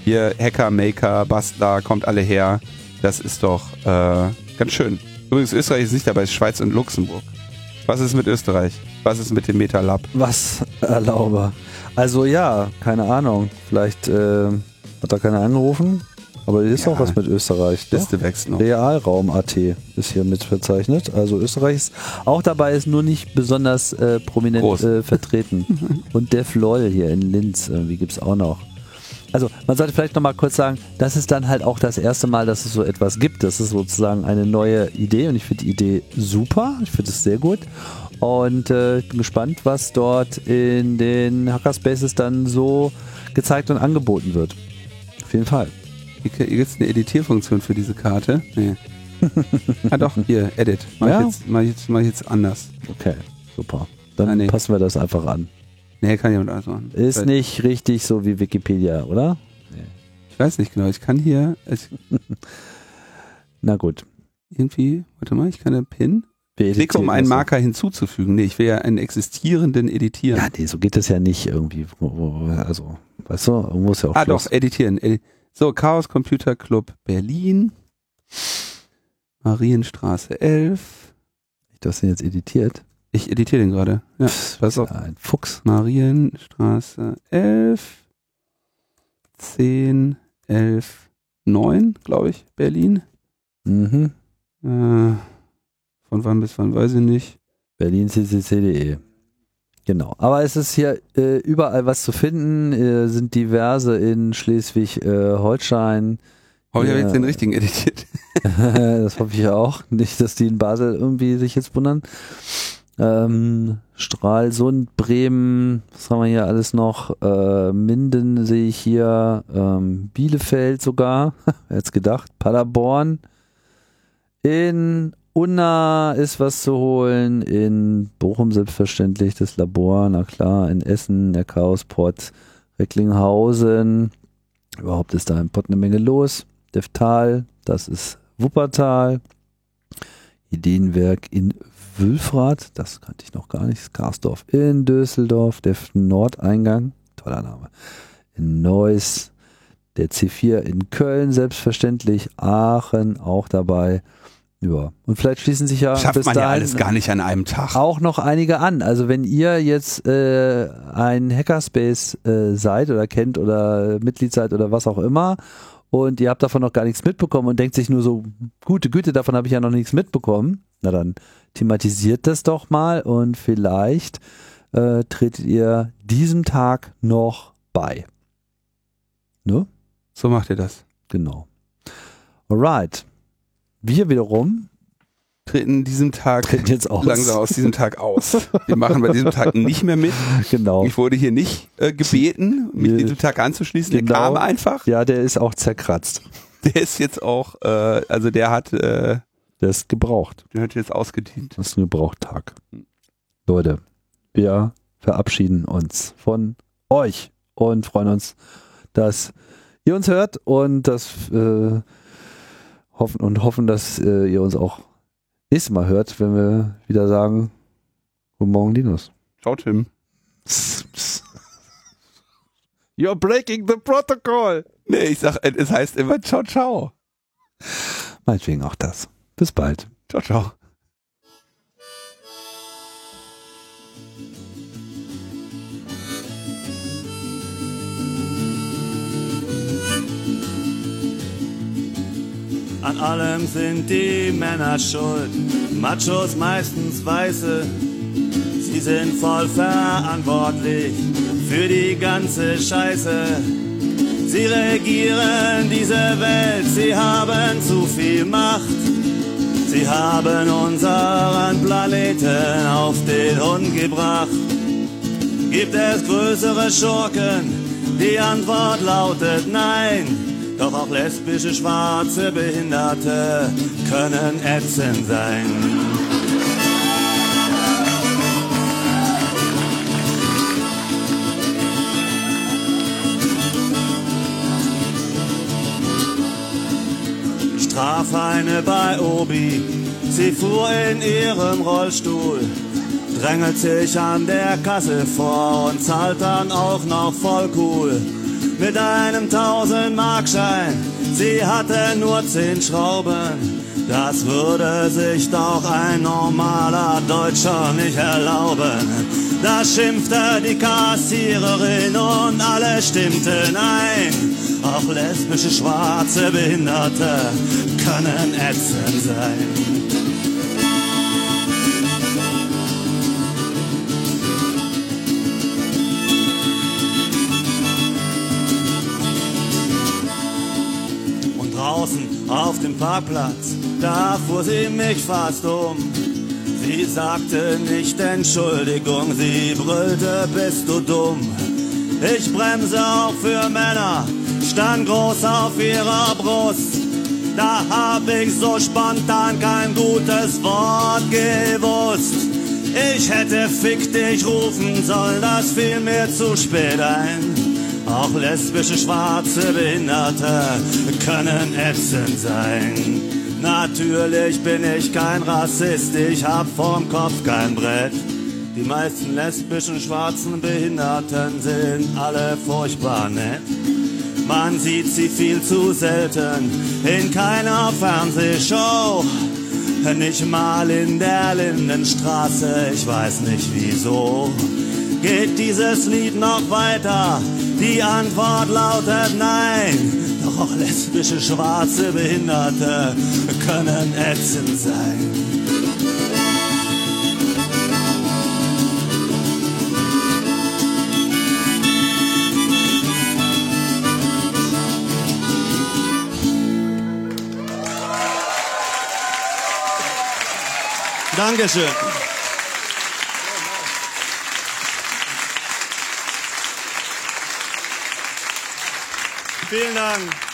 hier Hacker, Maker, Bastler, kommt alle her. Das ist doch äh, ganz schön. Übrigens, Österreich ist nicht dabei, es ist Schweiz und Luxemburg. Was ist mit Österreich? Was ist mit dem Metalab? Was erlaube? Also ja, keine Ahnung. Vielleicht äh, hat da keiner angerufen. Aber ist Ja. auch was mit Österreich. Liste wächst noch. Realraum.at ist hier mit verzeichnet. Also Österreich ist auch dabei, ist nur nicht besonders äh, prominent äh, vertreten. Und Def LOL hier in Linz irgendwie gibt es auch noch. Also man sollte vielleicht nochmal kurz sagen, das ist dann halt auch das erste Mal, dass es so etwas gibt. Das ist sozusagen eine neue Idee und ich finde die Idee super. Ich finde es sehr gut. Und äh, ich bin gespannt, was dort in den Hackerspaces dann so gezeigt und angeboten wird. Auf jeden Fall. Hier, gibt es eine Editierfunktion für diese Karte. Nee. ah doch, hier, Edit. Mach, Ja? ich jetzt, mach, ich jetzt, mach ich jetzt anders. Okay, super. Dann Ah, nee. passen wir das einfach an. Nee, kann jemand anders machen. Ist Weil- nicht richtig so wie Wikipedia, oder? Ich weiß nicht genau. Ich kann hier ich, Na gut. irgendwie, warte mal, ich kann einen Pin. Wir Klicke, um einen das Marker hinzuzufügen. Nee, ich will ja einen existierenden editieren. Ja, nee, so geht das ja nicht irgendwie. Also, weißt du, irgendwo ist ja auch ah Schluss. doch, editieren. Edi so, Chaos Computer Club Berlin. Marienstraße 11. Du hast den jetzt editiert. Ich editiere den gerade. Ja, Pff, pass auf. ein Fuchs. Marienstraße 11. 10, 11, 9, glaube ich, Berlin. Mhm. Äh, von wann bis wann, weiß ich nicht. BerlinCCC.de. Genau. Aber es ist hier äh, überall was zu finden. Äh, sind diverse in Schleswig-Holstein. Oh, ich habe jetzt den richtigen editiert. das hoffe ich auch. Nicht, dass die in Basel irgendwie sich jetzt wundern. Ähm, Stralsund, Bremen, was haben wir hier alles noch? Äh, Minden sehe ich hier, ähm, Bielefeld sogar, wer hätte gedacht, Paderborn. In Unna ist was zu holen, in Bochum selbstverständlich das Labor, na klar, in Essen, der Chaosport, Recklinghausen, überhaupt ist da im Pott eine Menge los. Deftal, das ist Wuppertal. Ideenwerk in Wülfrath, das kannte ich noch gar nicht, Karsdorf in Düsseldorf, der Nordeingang, toller Name, in Neuss, der C4 in Köln selbstverständlich, Aachen auch dabei. Ja, und vielleicht schließen sich ja Schafft bis man ja alles gar nicht an einem Tag. auch noch einige an. Also wenn ihr jetzt äh, ein Hackerspace äh, seid oder kennt oder Mitglied seid oder was auch immer und ihr habt davon noch gar nichts mitbekommen und denkt sich nur so, gute Güte, davon habe ich ja noch nichts mitbekommen, na dann thematisiert das doch mal und vielleicht äh, tretet ihr diesem Tag noch bei. Ne? So macht ihr das. Genau. Alright. Wir wiederum Treten diesem Tag treten jetzt aus. langsam aus diesem Tag aus. Wir machen bei diesem Tag nicht mehr mit. Genau. Ich wurde hier nicht äh, gebeten, mich diesem Tag anzuschließen. Der Genau. kam einfach. Ja, der ist auch zerkratzt. Der ist jetzt auch, äh, also der hat, äh, Der ist gebraucht. der hat jetzt ausgedient. Das ist ein Gebrauchtag. Leute, wir verabschieden uns von euch und freuen uns, dass ihr uns hört und das äh, hoffen und hoffen, dass äh, ihr uns auch nächstes Mal hört, wenn wir wieder sagen, Guten Morgen, Linus. Ciao, Tim. You're breaking the protocol. Nee, ich sag, es heißt immer ciao, ciao. Meinetwegen auch das. Bis bald. Ciao, ciao. An allem sind die Männer schuld, Machos meistens Weiße. Sie sind voll verantwortlich für die ganze Scheiße. Sie regieren diese Welt, sie haben zu viel Macht. Sie haben unseren Planeten auf den Hund gebracht. Gibt es größere Schurken? Die Antwort lautet nein. Doch auch lesbische, schwarze Behinderte können ätzend sein. Strafeine bei Obi, sie fuhr in ihrem Rollstuhl, drängelt sich an der Kasse vor und zahlt dann auch noch voll cool. Mit einem 1000-Markschein, sie hatte nur 10 Schrauben. Das würde sich doch ein normaler Deutscher nicht erlauben. Da schimpfte die Kassiererin und alle stimmten ein. Auch lesbische, schwarze Behinderte können ätzend sein. Und draußen auf dem Parkplatz, da fuhr sie mich fast um. Sie sagte nicht Entschuldigung, sie brüllte, bist du dumm. Ich bremse auch für Männer, stand groß auf ihrer Brust. Da hab ich so spontan kein gutes Wort gewusst. Ich hätte fick dich rufen sollen, das fiel mir zu spät ein. Auch lesbische, schwarze Behinderte können ätzend sein. Natürlich bin ich kein Rassist, ich hab vorm Kopf kein Brett. Die meisten lesbischen, schwarzen Behinderten sind alle furchtbar nett. Man sieht sie viel zu selten in keiner Fernsehshow. Nicht mal in der Lindenstraße, ich weiß nicht wieso. Geht dieses Lied noch weiter? Die Antwort lautet nein. Doch auch lesbische, schwarze Behinderte können ätzend sein. Dankeschön. Vielen Dank.